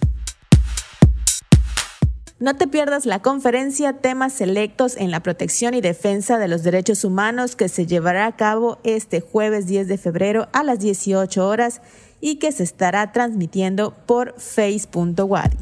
No te pierdas la conferencia Temas Selectos en la Protección y Defensa de los Derechos Humanos que se llevará a cabo este jueves 10 de febrero a las 18 horas y que se estará transmitiendo por face.wadi.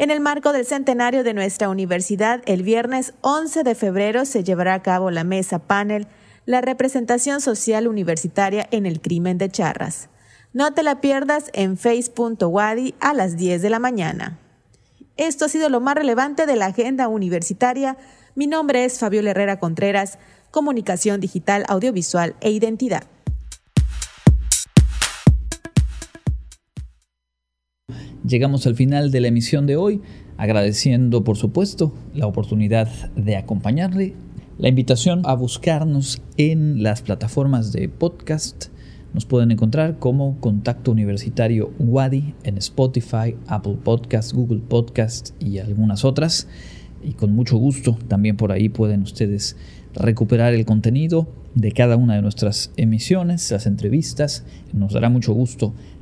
En el marco del centenario de nuestra universidad, el viernes 11 de febrero se llevará a cabo la mesa panel La representación social universitaria en el crimen de Charras. No te la pierdas en face.wadi a las 10 de la mañana. Esto ha sido lo más relevante de la agenda universitaria. Mi nombre es Fabiola Herrera Contreras, Comunicación Digital, Audiovisual e Identidad. Llegamos al final de la emisión de hoy, agradeciendo por supuesto la oportunidad de acompañarle, la invitación a buscarnos en las plataformas de podcast. Nos pueden encontrar como Contacto Universitario Wadi en Spotify, Apple Podcast, Google Podcast y algunas otras. Y con mucho gusto también por ahí pueden ustedes recuperar el contenido de cada una de nuestras emisiones, las entrevistas. Nos dará mucho gusto